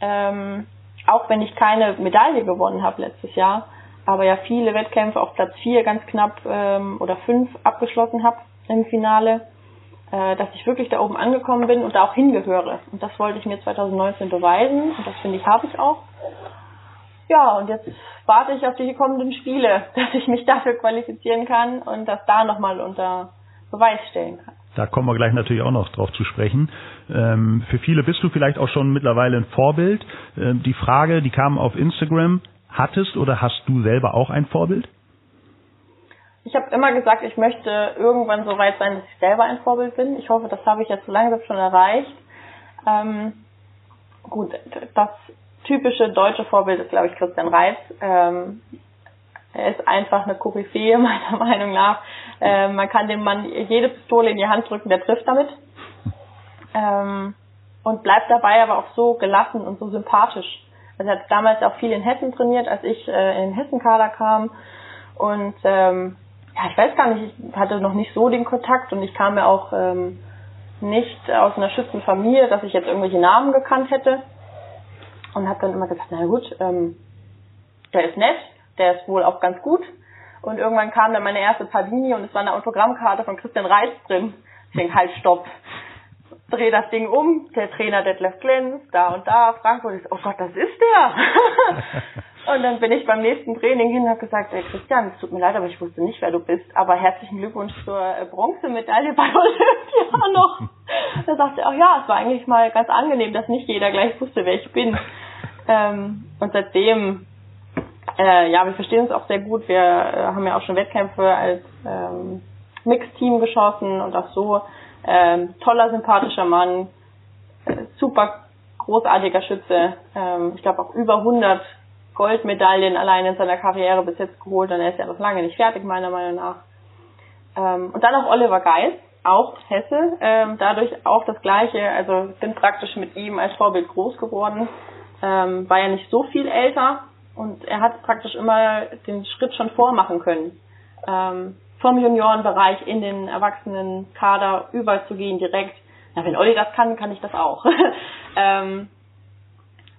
Ähm, auch wenn ich keine Medaille gewonnen habe letztes Jahr, aber ja viele Wettkämpfe auf Platz 4 ganz knapp ähm, oder 5 abgeschlossen habe im Finale, äh, dass ich wirklich da oben angekommen bin und da auch hingehöre. Und das wollte ich mir 2019 beweisen und das finde ich habe ich auch. Ja, und jetzt warte ich auf die kommenden Spiele, dass ich mich dafür qualifizieren kann und das da nochmal unter Beweis stellen kann. Da kommen wir gleich natürlich auch noch drauf zu sprechen. Ähm, für viele bist du vielleicht auch schon mittlerweile ein Vorbild. Ähm, die Frage, die kam auf Instagram, hattest oder hast du selber auch ein Vorbild? Ich habe immer gesagt, ich möchte irgendwann so weit sein, dass ich selber ein Vorbild bin. Ich hoffe, das habe ich jetzt so langsam schon erreicht. Ähm, gut, das typische deutsche Vorbild ist, glaube ich, Christian Reitz. Ähm, er ist einfach eine Koryphäe, meiner Meinung nach. Ähm, man kann dem Mann jede Pistole in die Hand drücken, der trifft damit. Ähm, und bleibt dabei aber auch so gelassen und so sympathisch. Also er hat damals auch viel in Hessen trainiert, als ich äh, in den Hessenkader kam. Und ähm, ja, ich weiß gar nicht, ich hatte noch nicht so den Kontakt und ich kam ja auch ähm, nicht aus einer Schützenfamilie, dass ich jetzt irgendwelche Namen gekannt hätte. Und habe dann immer gesagt, na gut, ähm, der ist nett, der ist wohl auch ganz gut. Und irgendwann kam dann meine erste Pardini und es war eine Autogrammkarte von Christian Reitz drin. Ich denke, halt, stopp. Dreh das Ding um, der Trainer Detlef Glenz, da und da, Frankfurt ist, oh Gott, das ist der. Und dann bin ich beim nächsten Training hin und habe gesagt, ey Christian, es tut mir leid, aber ich wusste nicht, wer du bist. Aber herzlichen Glückwunsch zur äh, Bronzemedaille bei Olympia noch. Da sagte er, ach ja, es war eigentlich mal ganz angenehm, dass nicht jeder gleich wusste, wer ich bin. Ähm, und seitdem, äh, ja, wir verstehen uns auch sehr gut. Wir äh, haben ja auch schon Wettkämpfe als ähm, Mixteam geschossen und auch so. Ähm, toller, sympathischer Mann, äh, super großartiger Schütze. Ähm, ich glaube auch über 100 Goldmedaillen allein in seiner Karriere bis jetzt geholt und er ist ja noch lange nicht fertig, meiner Meinung nach. Ähm, und dann auch Oliver Geis, auch Hesse, ähm, dadurch auch das Gleiche, also bin praktisch mit ihm als Vorbild groß geworden, ähm, war ja nicht so viel älter und er hat praktisch immer den Schritt schon vormachen können. Ähm, vom Juniorenbereich in den Erwachsenenkader überzugehen direkt. Na, wenn Olli das kann, kann ich das auch. ähm,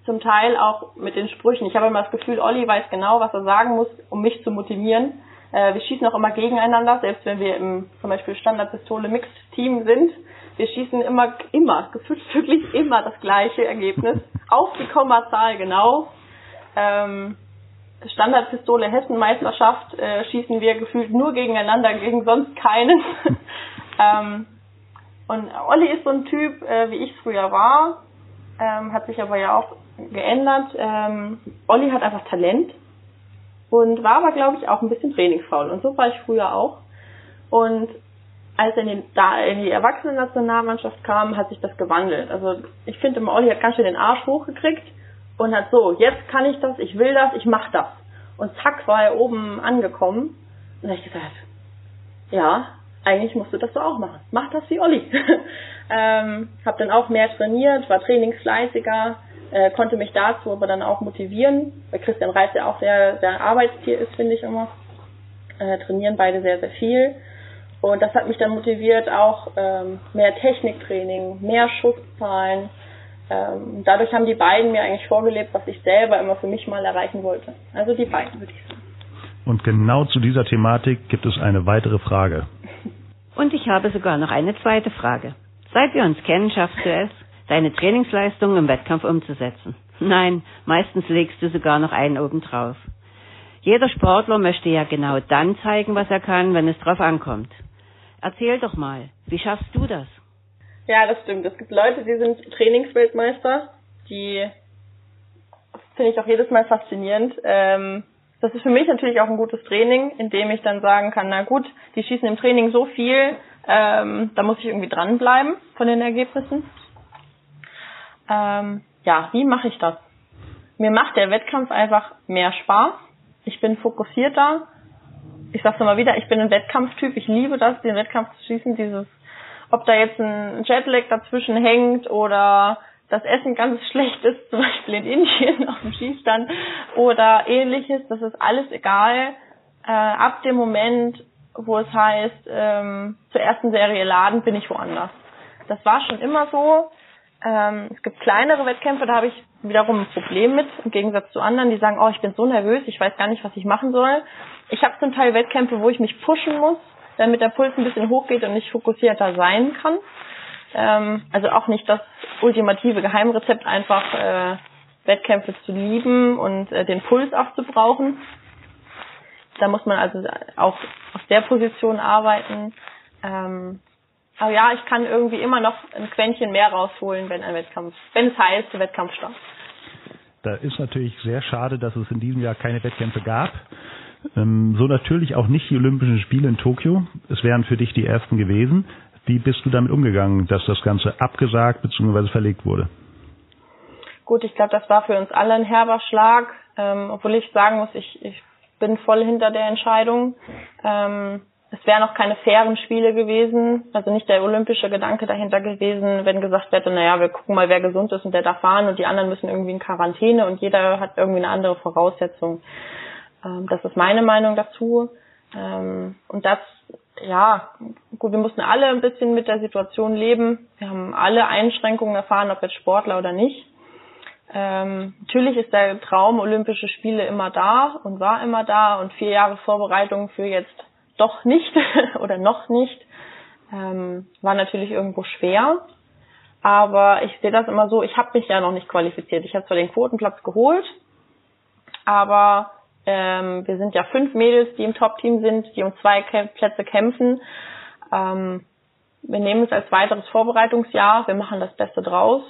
zum Teil auch mit den Sprüchen. Ich habe immer das Gefühl, Olli weiß genau, was er sagen muss, um mich zu motivieren. Äh, wir schießen auch immer gegeneinander, selbst wenn wir im zum Beispiel Standardpistole Mixed Team sind. Wir schießen immer, immer, gefühlt wirklich immer das gleiche Ergebnis. Auf die Kommazahl genau. Ähm, Standardpistole Hessenmeisterschaft äh, schießen wir gefühlt nur gegeneinander, gegen sonst keinen. ähm, und Olli ist so ein Typ, äh, wie ich früher war, ähm, hat sich aber ja auch geändert. Ähm, Olli hat einfach Talent und war aber, glaube ich, auch ein bisschen trainingsfaul. Und so war ich früher auch. Und als er in, den, da in die Erwachsenen-Nationalmannschaft kam, hat sich das gewandelt. Also ich finde, Olli hat ganz schön den Arsch hochgekriegt und hat so, jetzt kann ich das, ich will das, ich mach das. Und zack, war er oben angekommen. Und habe ich gesagt, ja, eigentlich musst du das so auch machen. Mach das wie Olli. ähm, hab dann auch mehr trainiert, war trainingsfleißiger, äh, konnte mich dazu aber dann auch motivieren, weil Christian Reis ja auch sehr, sehr Arbeitstier ist, finde ich immer. Äh, trainieren beide sehr, sehr viel. Und das hat mich dann motiviert, auch ähm, mehr Techniktraining, mehr Schusszahlen. Ähm, dadurch haben die beiden mir eigentlich vorgelebt, was ich selber immer für mich mal erreichen wollte. Also die beiden, würde ich sagen. Und genau zu dieser Thematik gibt es eine weitere Frage. Und ich habe sogar noch eine zweite Frage. Seit wir uns kennen, schaffst du es, deine Trainingsleistungen im Wettkampf umzusetzen. Nein, meistens legst du sogar noch einen obendrauf. Jeder Sportler möchte ja genau dann zeigen, was er kann, wenn es drauf ankommt. Erzähl doch mal, wie schaffst du das? Ja, das stimmt. Es gibt Leute, die sind Trainingsweltmeister, die finde ich auch jedes Mal faszinierend. Ähm, das ist für mich natürlich auch ein gutes Training, in dem ich dann sagen kann, na gut, die schießen im Training so viel, ähm, da muss ich irgendwie dranbleiben von den Ergebnissen. Ähm, ja, wie mache ich das? Mir macht der Wettkampf einfach mehr Spaß. Ich bin fokussierter. Ich sag's nochmal wieder, ich bin ein Wettkampftyp. Ich liebe das, den Wettkampf zu schießen. Dieses, ob da jetzt ein Jetlag dazwischen hängt oder das Essen ganz schlecht ist, zum Beispiel in Indien auf dem Schießstand oder ähnliches, das ist alles egal. Äh, ab dem Moment, wo es heißt, ähm, zur ersten Serie laden, bin ich woanders. Das war schon immer so. Ähm, es gibt kleinere Wettkämpfe, da habe ich wiederum ein Problem mit, im Gegensatz zu anderen, die sagen, oh, ich bin so nervös, ich weiß gar nicht, was ich machen soll. Ich habe zum Teil Wettkämpfe, wo ich mich pushen muss, damit der Puls ein bisschen hochgeht und ich fokussierter sein kann. Ähm, also auch nicht das ultimative Geheimrezept, einfach äh, Wettkämpfe zu lieben und äh, den Puls auch zu brauchen. Da muss man also auch auf der Position arbeiten. Ähm, Aber ja, ich kann irgendwie immer noch ein Quäntchen mehr rausholen, wenn ein Wettkampf, wenn es heißt, Wettkampf startet. Da ist natürlich sehr schade, dass es in diesem Jahr keine Wettkämpfe gab. Ähm, so natürlich auch nicht die Olympischen Spiele in Tokio. Es wären für dich die ersten gewesen. Wie bist du damit umgegangen, dass das Ganze abgesagt bzw. verlegt wurde? Gut, ich glaube, das war für uns alle ein herber Schlag, ähm, obwohl ich sagen muss, ich, ich bin voll hinter der Entscheidung. Ähm, es wären noch keine fairen Spiele gewesen, also nicht der olympische Gedanke dahinter gewesen, wenn gesagt hätte, naja, wir gucken mal, wer gesund ist und der darf fahren und die anderen müssen irgendwie in Quarantäne und jeder hat irgendwie eine andere Voraussetzung. Ähm, das ist meine Meinung dazu. Ähm, und das, ja, gut, wir mussten alle ein bisschen mit der Situation leben. Wir haben alle Einschränkungen erfahren, ob jetzt Sportler oder nicht. Ähm, natürlich ist der Traum Olympische Spiele immer da und war immer da und vier Jahre Vorbereitung für jetzt doch nicht oder noch nicht ähm, war natürlich irgendwo schwer. Aber ich sehe das immer so, ich habe mich ja noch nicht qualifiziert. Ich habe zwar den Quotenplatz geholt, aber ähm, wir sind ja fünf Mädels, die im Top-Team sind, die um zwei Plätze kämpfen. Ähm, wir nehmen es als weiteres Vorbereitungsjahr, wir machen das Beste draus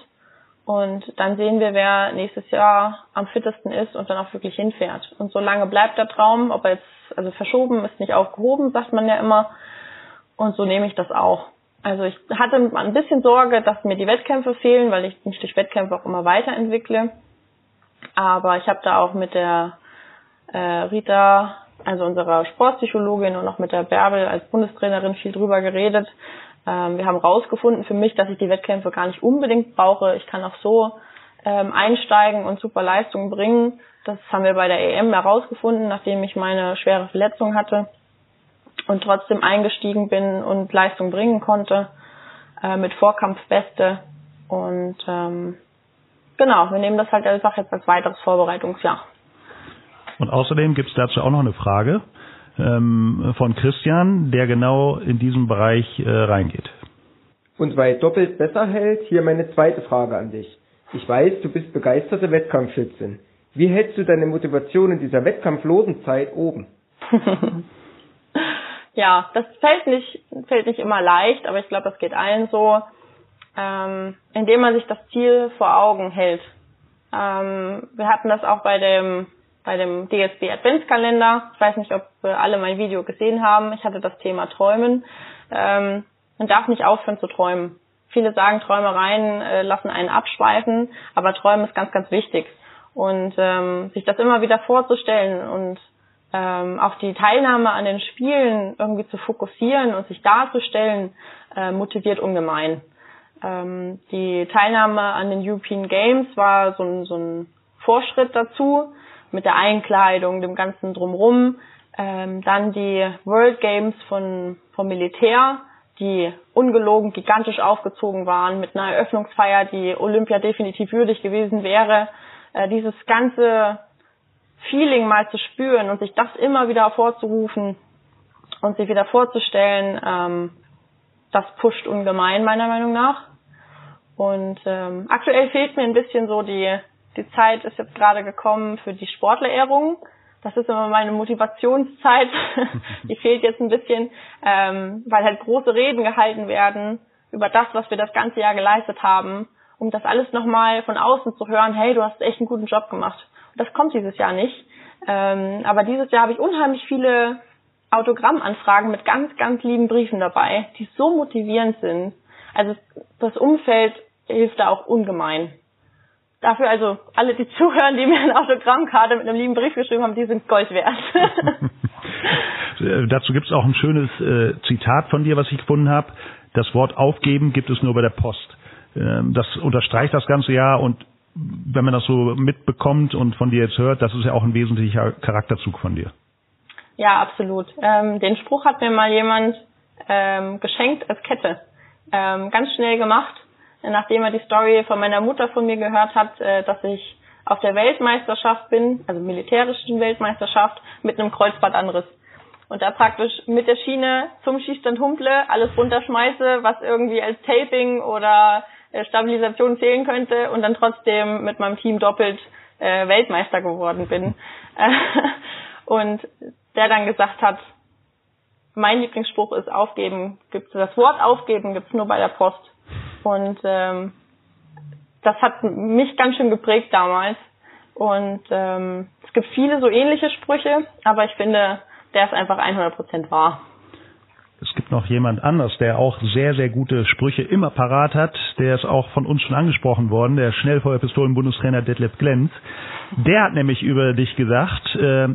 und dann sehen wir, wer nächstes Jahr am fittesten ist und dann auch wirklich hinfährt. Und so lange bleibt der Traum, ob er jetzt, also verschoben ist nicht aufgehoben, sagt man ja immer. Und so nehme ich das auch. Also ich hatte ein bisschen Sorge, dass mir die Wettkämpfe fehlen, weil ich mich durch Wettkämpfe auch immer weiterentwickle. Aber ich habe da auch mit der äh, Rita, also unserer Sportpsychologin und auch mit der Bärbel als Bundestrainerin viel drüber geredet. Ähm, wir haben rausgefunden für mich, dass ich die Wettkämpfe gar nicht unbedingt brauche. Ich kann auch so ähm, einsteigen und super Leistungen bringen. Das haben wir bei der EM herausgefunden, nachdem ich meine schwere Verletzung hatte und trotzdem eingestiegen bin und Leistung bringen konnte äh, mit Vorkampfbeste. Und ähm, genau, wir nehmen das halt einfach jetzt als weiteres Vorbereitungsjahr. Und außerdem gibt es dazu auch noch eine Frage ähm, von Christian, der genau in diesen Bereich äh, reingeht. Und weil doppelt besser hält, hier meine zweite Frage an dich. Ich weiß, du bist begeisterte Wettkampfschützin. Wie hältst du deine Motivation in dieser wettkampflosen Zeit oben? ja, das fällt nicht, fällt nicht immer leicht, aber ich glaube, das geht allen so, ähm, indem man sich das Ziel vor Augen hält. Ähm, wir hatten das auch bei dem bei dem DSB Adventskalender. Ich weiß nicht, ob alle mein Video gesehen haben. Ich hatte das Thema Träumen. Ähm, man darf nicht aufhören zu träumen. Viele sagen, Träumereien äh, lassen einen abschweifen, aber Träumen ist ganz, ganz wichtig. Und ähm, sich das immer wieder vorzustellen und ähm, auch die Teilnahme an den Spielen irgendwie zu fokussieren und sich darzustellen, äh, motiviert ungemein. Ähm, die Teilnahme an den European Games war so ein, so ein Vorschritt dazu mit der Einkleidung, dem ganzen drumrum. Ähm, dann die World Games von, vom Militär, die ungelogen gigantisch aufgezogen waren, mit einer Eröffnungsfeier, die Olympia definitiv würdig gewesen wäre. Äh, dieses ganze Feeling mal zu spüren und sich das immer wieder vorzurufen und sich wieder vorzustellen, ähm, das pusht ungemein meiner Meinung nach. Und ähm, aktuell fehlt mir ein bisschen so die die Zeit ist jetzt gerade gekommen für die Sportlerehrung. Das ist immer meine Motivationszeit. die fehlt jetzt ein bisschen, ähm, weil halt große Reden gehalten werden über das, was wir das ganze Jahr geleistet haben, um das alles nochmal von außen zu hören, hey, du hast echt einen guten Job gemacht. Und das kommt dieses Jahr nicht. Ähm, aber dieses Jahr habe ich unheimlich viele Autogrammanfragen mit ganz, ganz lieben Briefen dabei, die so motivierend sind. Also das Umfeld hilft da auch ungemein. Dafür also alle, die zuhören, die mir eine Autogrammkarte mit einem lieben Brief geschrieben haben, die sind Gold wert. Äh, dazu gibt es auch ein schönes äh, Zitat von dir, was ich gefunden habe. Das Wort aufgeben gibt es nur bei der Post. Ähm, das unterstreicht das ganze Jahr und wenn man das so mitbekommt und von dir jetzt hört, das ist ja auch ein wesentlicher Charakterzug von dir. Ja, absolut. Ähm, den Spruch hat mir mal jemand ähm, geschenkt als Kette. Ähm, ganz schnell gemacht nachdem er die Story von meiner Mutter von mir gehört hat, äh, dass ich auf der Weltmeisterschaft bin, also militärischen Weltmeisterschaft, mit einem Kreuzbandanriss. Und da praktisch mit der Schiene zum Schießstand humple, alles runterschmeiße, was irgendwie als Taping oder äh, Stabilisation zählen könnte und dann trotzdem mit meinem Team doppelt äh, Weltmeister geworden bin. und der dann gesagt hat, mein Lieblingsspruch ist aufgeben, gibt das Wort aufgeben gibt's nur bei der Post. Und ähm, das hat mich ganz schön geprägt damals. Und ähm, es gibt viele so ähnliche Sprüche, aber ich finde, der ist einfach 100% wahr. Es gibt noch jemand anders, der auch sehr, sehr gute Sprüche immer parat hat. Der ist auch von uns schon angesprochen worden, der Schnellfeuerpistolen-Bundestrainer Detlef Glenz. Der hat nämlich über dich gesagt, äh,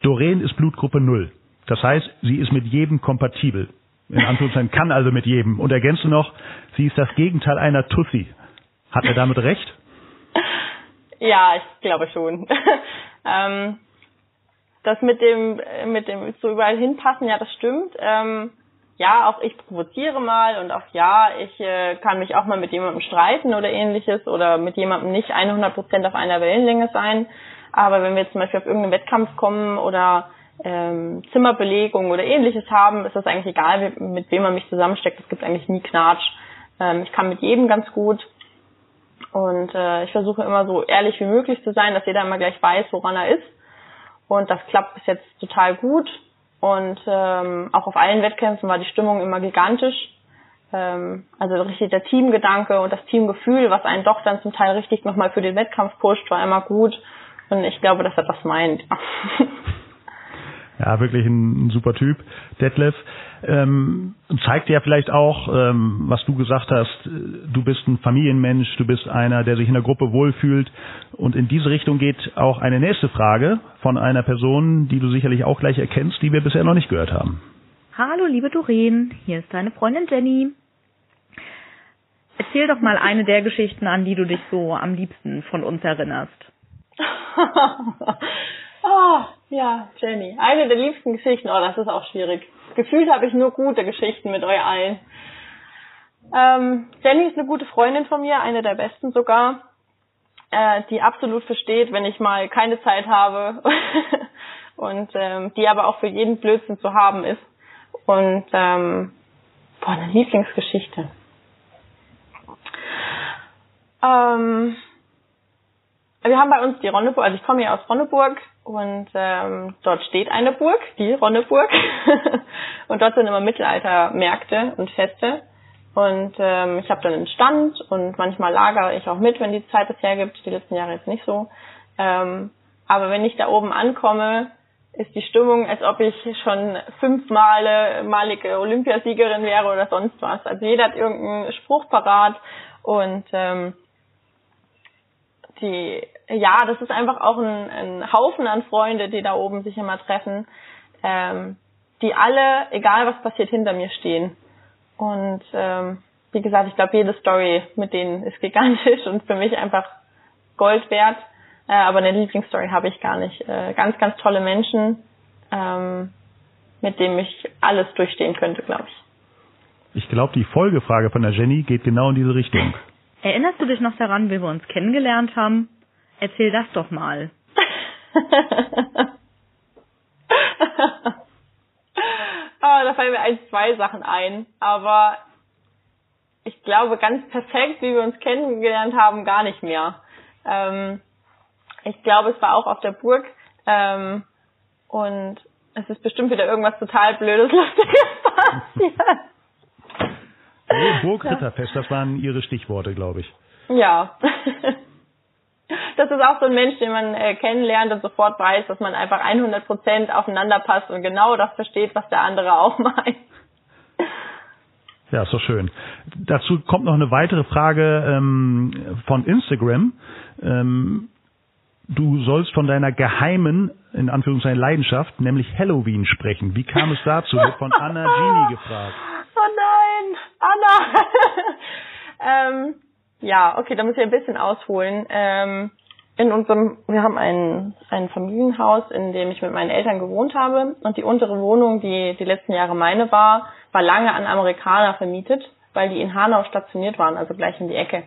Doreen ist Blutgruppe Null. Das heißt, sie ist mit jedem kompatibel. In Anführungszeichen kann also mit jedem. Und ergänzt noch, sie ist das Gegenteil einer Tussi. Hat er damit recht? Ja, ich glaube schon. ähm, das mit dem, mit dem so überall hinpassen, ja, das stimmt. Ähm, ja, auch ich provoziere mal und auch ja, ich äh, kann mich auch mal mit jemandem streiten oder ähnliches oder mit jemandem nicht 100 Prozent auf einer Wellenlänge sein. Aber wenn wir zum Beispiel auf irgendeinen Wettkampf kommen oder ähm, Zimmerbelegung oder ähnliches haben, ist das eigentlich egal, mit wem man mich zusammensteckt. Es gibt eigentlich nie Knatsch. Ähm, ich kann mit jedem ganz gut. Und äh, ich versuche immer so ehrlich wie möglich zu sein, dass jeder immer gleich weiß, woran er ist. Und das klappt bis jetzt total gut. Und ähm, auch auf allen Wettkämpfen war die Stimmung immer gigantisch. Ähm, also richtig der Teamgedanke und das Teamgefühl, was einen doch dann zum Teil richtig nochmal für den Wettkampf pusht, war immer gut. Und ich glaube, dass er das meint. Ja, wirklich ein, ein super Typ, Detlef. Ähm, zeigt ja vielleicht auch, ähm, was du gesagt hast, du bist ein Familienmensch, du bist einer, der sich in der Gruppe wohlfühlt. Und in diese Richtung geht auch eine nächste Frage von einer Person, die du sicherlich auch gleich erkennst, die wir bisher noch nicht gehört haben. Hallo, liebe Doreen, hier ist deine Freundin Jenny. Erzähl doch mal eine der Geschichten, an die du dich so am liebsten von uns erinnerst. oh, ja, Jenny. Eine der liebsten Geschichten. Oh, das ist auch schwierig. Gefühlt habe ich nur gute Geschichten mit euch allen. Ähm, Jenny ist eine gute Freundin von mir, eine der besten sogar, äh, die absolut versteht, wenn ich mal keine Zeit habe und ähm, die aber auch für jeden Blödsinn zu haben ist. Und ähm, boah, eine Lieblingsgeschichte. Ähm, wir haben bei uns die Ronneburg, also ich komme ja aus Ronneburg und ähm, dort steht eine Burg, die Ronneburg. und dort sind immer Mittelaltermärkte und Feste. Und ähm, ich habe dann einen Stand und manchmal lagere ich auch mit, wenn die Zeit es hergibt. Die letzten Jahre jetzt nicht so. Ähm, aber wenn ich da oben ankomme, ist die Stimmung, als ob ich schon fünfmal malige Olympiasiegerin wäre oder sonst was. Also jeder hat irgendeinen Spruch parat und ähm, die, ja, das ist einfach auch ein, ein Haufen an Freunde, die da oben sich immer treffen, ähm, die alle, egal was passiert, hinter mir stehen. Und ähm, wie gesagt, ich glaube, jede Story mit denen ist gigantisch und für mich einfach Gold wert. Äh, aber eine Lieblingsstory habe ich gar nicht. Äh, ganz, ganz tolle Menschen, ähm, mit denen ich alles durchstehen könnte, glaube ich. Ich glaube, die Folgefrage von der Jenny geht genau in diese Richtung. Erinnerst du dich noch daran, wie wir uns kennengelernt haben? Erzähl das doch mal. oh, da fallen mir ein, zwei Sachen ein. Aber ich glaube, ganz perfekt, wie wir uns kennengelernt haben, gar nicht mehr. Ähm, ich glaube, es war auch auf der Burg. Ähm, und es ist bestimmt wieder irgendwas total Blödes, Lustiges passiert. Burgritterfest, das waren Ihre Stichworte, glaube ich. Ja. Das ist auch so ein Mensch, den man äh, kennenlernt und sofort weiß, dass man einfach 100 Prozent aufeinander passt und genau das versteht, was der andere auch meint. Ja, ist doch schön. Dazu kommt noch eine weitere Frage ähm, von Instagram. Ähm, du sollst von deiner geheimen, in Anführungszeichen, Leidenschaft, nämlich Halloween sprechen. Wie kam es dazu? Wird von Anna Genie gefragt. Oh Anna! ähm, ja, okay, da muss ich ein bisschen ausholen. Ähm, in unserem, wir haben ein, ein Familienhaus, in dem ich mit meinen Eltern gewohnt habe. Und die untere Wohnung, die die letzten Jahre meine war, war lange an Amerikaner vermietet, weil die in Hanau stationiert waren, also gleich in die Ecke.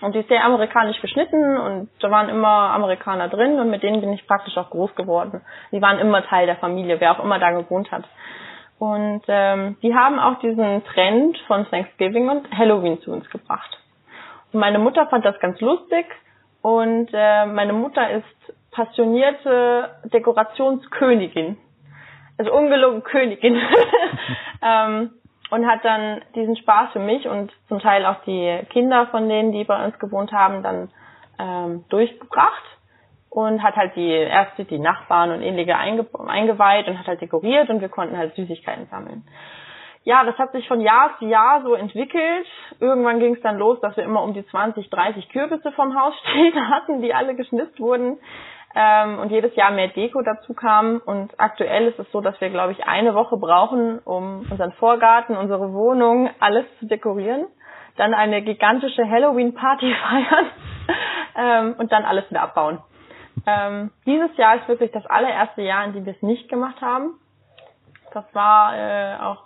Und die ist sehr amerikanisch geschnitten und da waren immer Amerikaner drin und mit denen bin ich praktisch auch groß geworden. Die waren immer Teil der Familie, wer auch immer da gewohnt hat. Und ähm, die haben auch diesen Trend von Thanksgiving und Halloween zu uns gebracht. Und meine Mutter fand das ganz lustig und äh, meine Mutter ist passionierte Dekorationskönigin. also ungelogen Königin. ähm, und hat dann diesen Spaß für mich und zum Teil auch die Kinder von denen, die bei uns gewohnt haben, dann ähm, durchgebracht und hat halt die erste die Nachbarn und ähnliche einge eingeweiht und hat halt dekoriert und wir konnten halt Süßigkeiten sammeln. Ja, das hat sich von Jahr zu Jahr so entwickelt. Irgendwann ging es dann los, dass wir immer um die 20, 30 Kürbisse vom Haus stehen hatten, die alle geschnitzt wurden ähm, und jedes Jahr mehr Deko dazu kam. Und aktuell ist es so, dass wir, glaube ich, eine Woche brauchen, um unseren Vorgarten, unsere Wohnung, alles zu dekorieren. Dann eine gigantische Halloween-Party feiern ähm, und dann alles wieder abbauen. Ähm, dieses Jahr ist wirklich das allererste Jahr, in dem wir es nicht gemacht haben. Das war äh, auch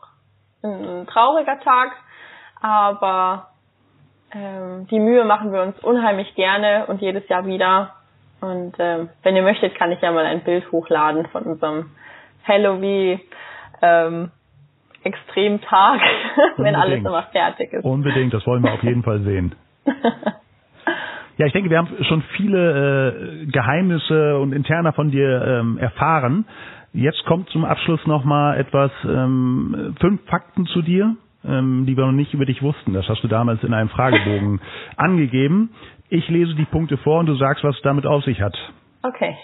ein, ein trauriger Tag, aber ähm, die Mühe machen wir uns unheimlich gerne und jedes Jahr wieder. Und ähm, wenn ihr möchtet, kann ich ja mal ein Bild hochladen von unserem Halloween ähm, Extremtag, wenn alles immer fertig ist. Unbedingt, das wollen wir auf jeden Fall sehen. Ja, ich denke, wir haben schon viele äh, Geheimnisse und Interner von dir ähm, erfahren. Jetzt kommt zum Abschluss nochmal etwas, ähm, fünf Fakten zu dir, ähm, die wir noch nicht über dich wussten. Das hast du damals in einem Fragebogen angegeben. Ich lese die Punkte vor und du sagst, was es damit auf sich hat. Okay.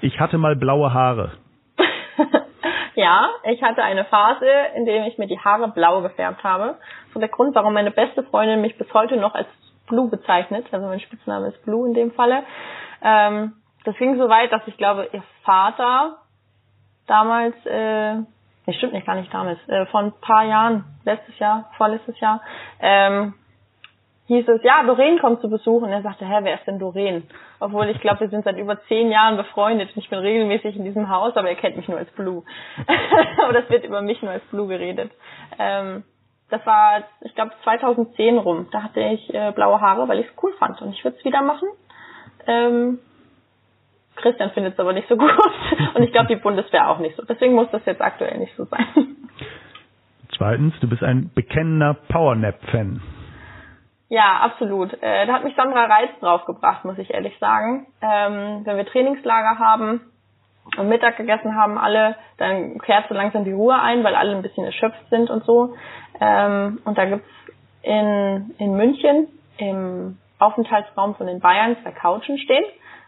Ich hatte mal blaue Haare. ja, ich hatte eine Phase, in der ich mir die Haare blau gefärbt habe. So der Grund, warum meine beste Freundin mich bis heute noch als Blue bezeichnet. Also mein Spitzname ist Blue in dem Falle. Ähm, das ging so weit, dass ich glaube, ihr Vater damals, äh, nee, stimmt nicht, gar nicht damals, äh, vor ein paar Jahren, letztes Jahr, vorletztes Jahr, ähm, hieß es, ja, Doreen kommt zu Besuch. Und er sagte, hä, wer ist denn Doreen? Obwohl ich glaube, wir sind seit über zehn Jahren befreundet. Ich bin regelmäßig in diesem Haus, aber er kennt mich nur als Blue. aber das wird über mich nur als Blue geredet. Ähm, das war, ich glaube, 2010 rum. Da hatte ich äh, blaue Haare, weil ich es cool fand. Und ich würde es wieder machen. Ähm, Christian findet es aber nicht so gut. Und ich glaube, die Bundeswehr auch nicht so. Deswegen muss das jetzt aktuell nicht so sein. Zweitens, du bist ein bekennender Powernap-Fan. Ja, absolut. Äh, da hat mich Sandra Reitz draufgebracht, muss ich ehrlich sagen. Ähm, wenn wir Trainingslager haben, und Mittag gegessen haben alle, dann kehrt so langsam die Ruhe ein, weil alle ein bisschen erschöpft sind und so. Ähm, und da gibt's in, in München im Aufenthaltsraum von den Bayern zwei Couchen stehen,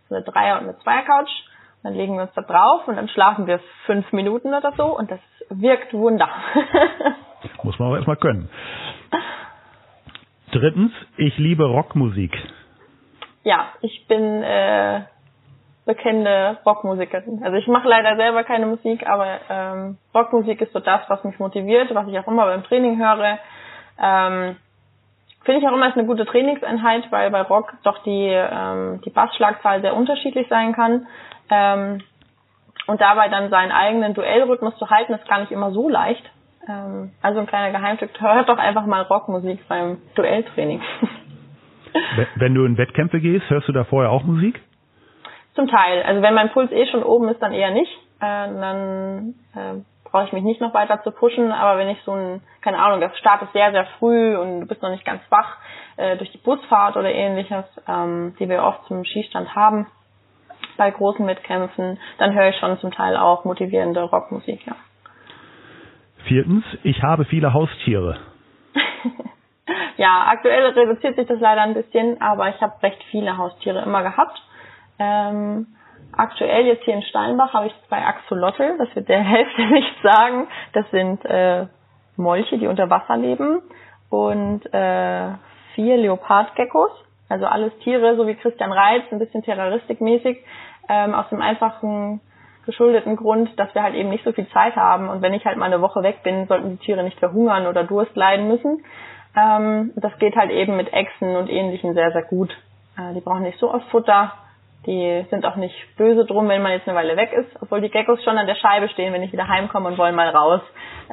so eine Dreier- und eine Zweier-Couch. Dann legen wir uns da drauf und dann schlafen wir fünf Minuten oder so und das wirkt Wunder. Muss man auch erstmal können. Drittens, ich liebe Rockmusik. Ja, ich bin äh, bekennende Rockmusikerin. Also ich mache leider selber keine Musik, aber ähm, Rockmusik ist so das, was mich motiviert, was ich auch immer beim Training höre. Ähm, Finde ich auch immer als eine gute Trainingseinheit, weil bei Rock doch die, ähm, die Bassschlagzahl sehr unterschiedlich sein kann. Ähm, und dabei dann seinen eigenen Duellrhythmus zu halten, ist gar nicht immer so leicht. Ähm, also ein kleiner Geheimtipp, hört doch einfach mal Rockmusik beim Duelltraining. Wenn du in Wettkämpfe gehst, hörst du da vorher auch Musik? Zum Teil. Also wenn mein Puls eh schon oben ist, dann eher nicht. Äh, dann äh, brauche ich mich nicht noch weiter zu pushen. Aber wenn ich so ein, keine Ahnung, das Start ist sehr, sehr früh und du bist noch nicht ganz wach äh, durch die Busfahrt oder ähnliches, ähm, die wir oft zum Skistand haben bei großen Wettkämpfen, dann höre ich schon zum Teil auch motivierende Rockmusik, ja. Viertens, ich habe viele Haustiere. ja, aktuell reduziert sich das leider ein bisschen, aber ich habe recht viele Haustiere immer gehabt. Ähm, aktuell jetzt hier in Steinbach habe ich zwei Axolotl, das wird der Hälfte nicht sagen. Das sind äh, Molche, die unter Wasser leben und äh, vier Leopardgeckos. Also alles Tiere, so wie Christian Reitz, ein bisschen terroristikmäßig, ähm, aus dem einfachen geschuldeten Grund, dass wir halt eben nicht so viel Zeit haben und wenn ich halt mal eine Woche weg bin, sollten die Tiere nicht verhungern oder Durst leiden müssen. Ähm, das geht halt eben mit Echsen und ähnlichen sehr, sehr gut. Äh, die brauchen nicht so oft Futter, die sind auch nicht böse drum, wenn man jetzt eine Weile weg ist, obwohl die Geckos schon an der Scheibe stehen, wenn ich wieder heimkomme und wollen mal raus.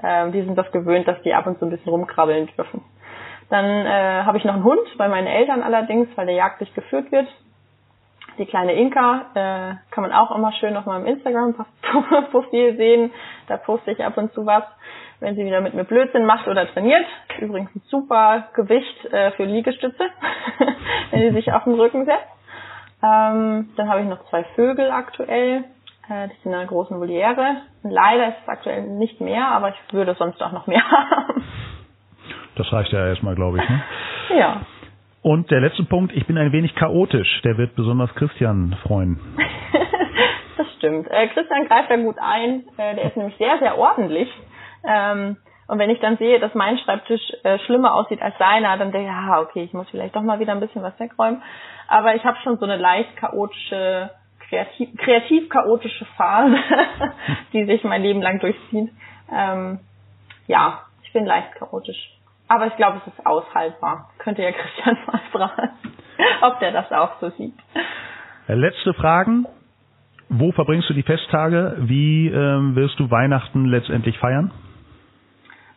Ähm, die sind das gewöhnt, dass die ab und zu ein bisschen rumkrabbeln dürfen. Dann äh, habe ich noch einen Hund, bei meinen Eltern allerdings, weil der jagdlich geführt wird. Die kleine Inka äh, kann man auch immer schön auf meinem Instagram-Profil sehen. Da poste ich ab und zu was, wenn sie wieder mit mir Blödsinn macht oder trainiert. Übrigens ein super Gewicht äh, für Liegestütze, wenn sie sich auf den Rücken setzt. Ähm, dann habe ich noch zwei Vögel aktuell. Äh, die sind in einer großen Voliere. Leider ist es aktuell nicht mehr, aber ich würde sonst auch noch mehr haben. Das reicht ja erstmal, glaube ich. Ne? Ja. Und der letzte Punkt, ich bin ein wenig chaotisch. Der wird besonders Christian freuen. das stimmt. Äh, Christian greift da gut ein. Äh, der ist nämlich sehr, sehr ordentlich. Ähm, und wenn ich dann sehe, dass mein Schreibtisch äh, schlimmer aussieht als seiner, dann denke ich, ja, okay, ich muss vielleicht doch mal wieder ein bisschen was wegräumen. Aber ich habe schon so eine leicht chaotische, kreativ, kreativ chaotische Phase, die sich mein Leben lang durchzieht. Ähm, ja, ich bin leicht chaotisch. Aber ich glaube, es ist aushaltbar. Könnte ja Christian mal fragen, ob der das auch so sieht. Äh, letzte Fragen. Wo verbringst du die Festtage? Wie ähm, wirst du Weihnachten letztendlich feiern?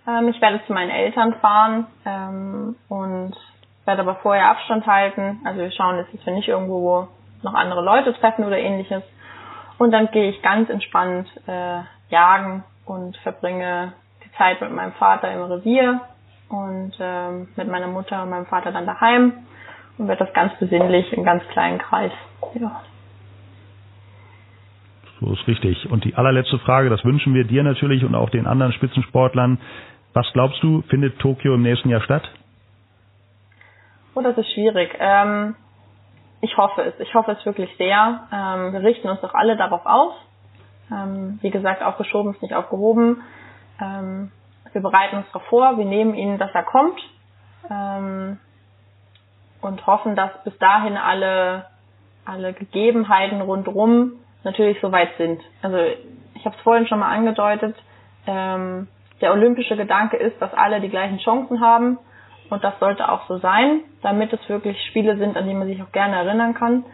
Ähm, ich werde zu meinen Eltern fahren ähm, und werde aber vorher Abstand halten. Also wir schauen jetzt, dass wir nicht irgendwo noch andere Leute treffen oder ähnliches. Und dann gehe ich ganz entspannt äh, jagen und verbringe die Zeit mit meinem Vater im Revier und ähm, mit meiner Mutter und meinem Vater dann daheim und werde das ganz besinnlich im ganz kleinen Kreis. Ja. So ist richtig. Und die allerletzte Frage, das wünschen wir dir natürlich und auch den anderen Spitzensportlern. Was glaubst du, findet Tokio im nächsten Jahr statt? Oh, das ist schwierig. Ähm, ich hoffe es. Ich hoffe es wirklich sehr. Ähm, wir richten uns doch alle darauf aus. Ähm, wie gesagt, aufgeschoben ist nicht aufgehoben. Ähm, wir bereiten uns darauf vor. Wir nehmen ihn, dass er kommt. Ähm, und hoffen, dass bis dahin alle, alle Gegebenheiten rundherum natürlich soweit sind. Also ich habe es vorhin schon mal angedeutet. Ähm, der olympische Gedanke ist, dass alle die gleichen Chancen haben. Und das sollte auch so sein, damit es wirklich Spiele sind, an die man sich auch gerne erinnern kann.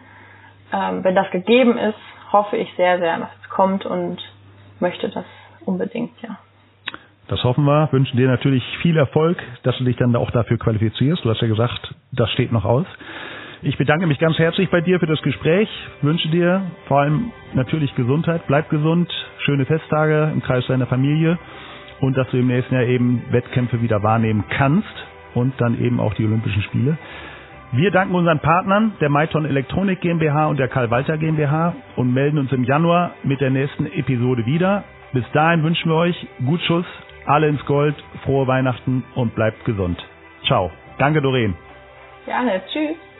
Ähm, wenn das gegeben ist, hoffe ich sehr, sehr, dass es kommt und möchte das unbedingt, ja. Das hoffen wir, wünschen dir natürlich viel Erfolg, dass du dich dann auch dafür qualifizierst. Du hast ja gesagt, das steht noch aus. Ich bedanke mich ganz herzlich bei dir für das Gespräch, wünsche dir vor allem natürlich Gesundheit, bleib gesund, schöne Festtage im Kreis deiner Familie und dass du im nächsten Jahr eben Wettkämpfe wieder wahrnehmen kannst und dann eben auch die Olympischen Spiele. Wir danken unseren Partnern, der Maiton Elektronik GmbH und der Karl Walter GmbH und melden uns im Januar mit der nächsten Episode wieder. Bis dahin wünschen wir euch gut Schuss, alle ins Gold, frohe Weihnachten und bleibt gesund. Ciao. Danke, Doreen. Gerne. Tschüss.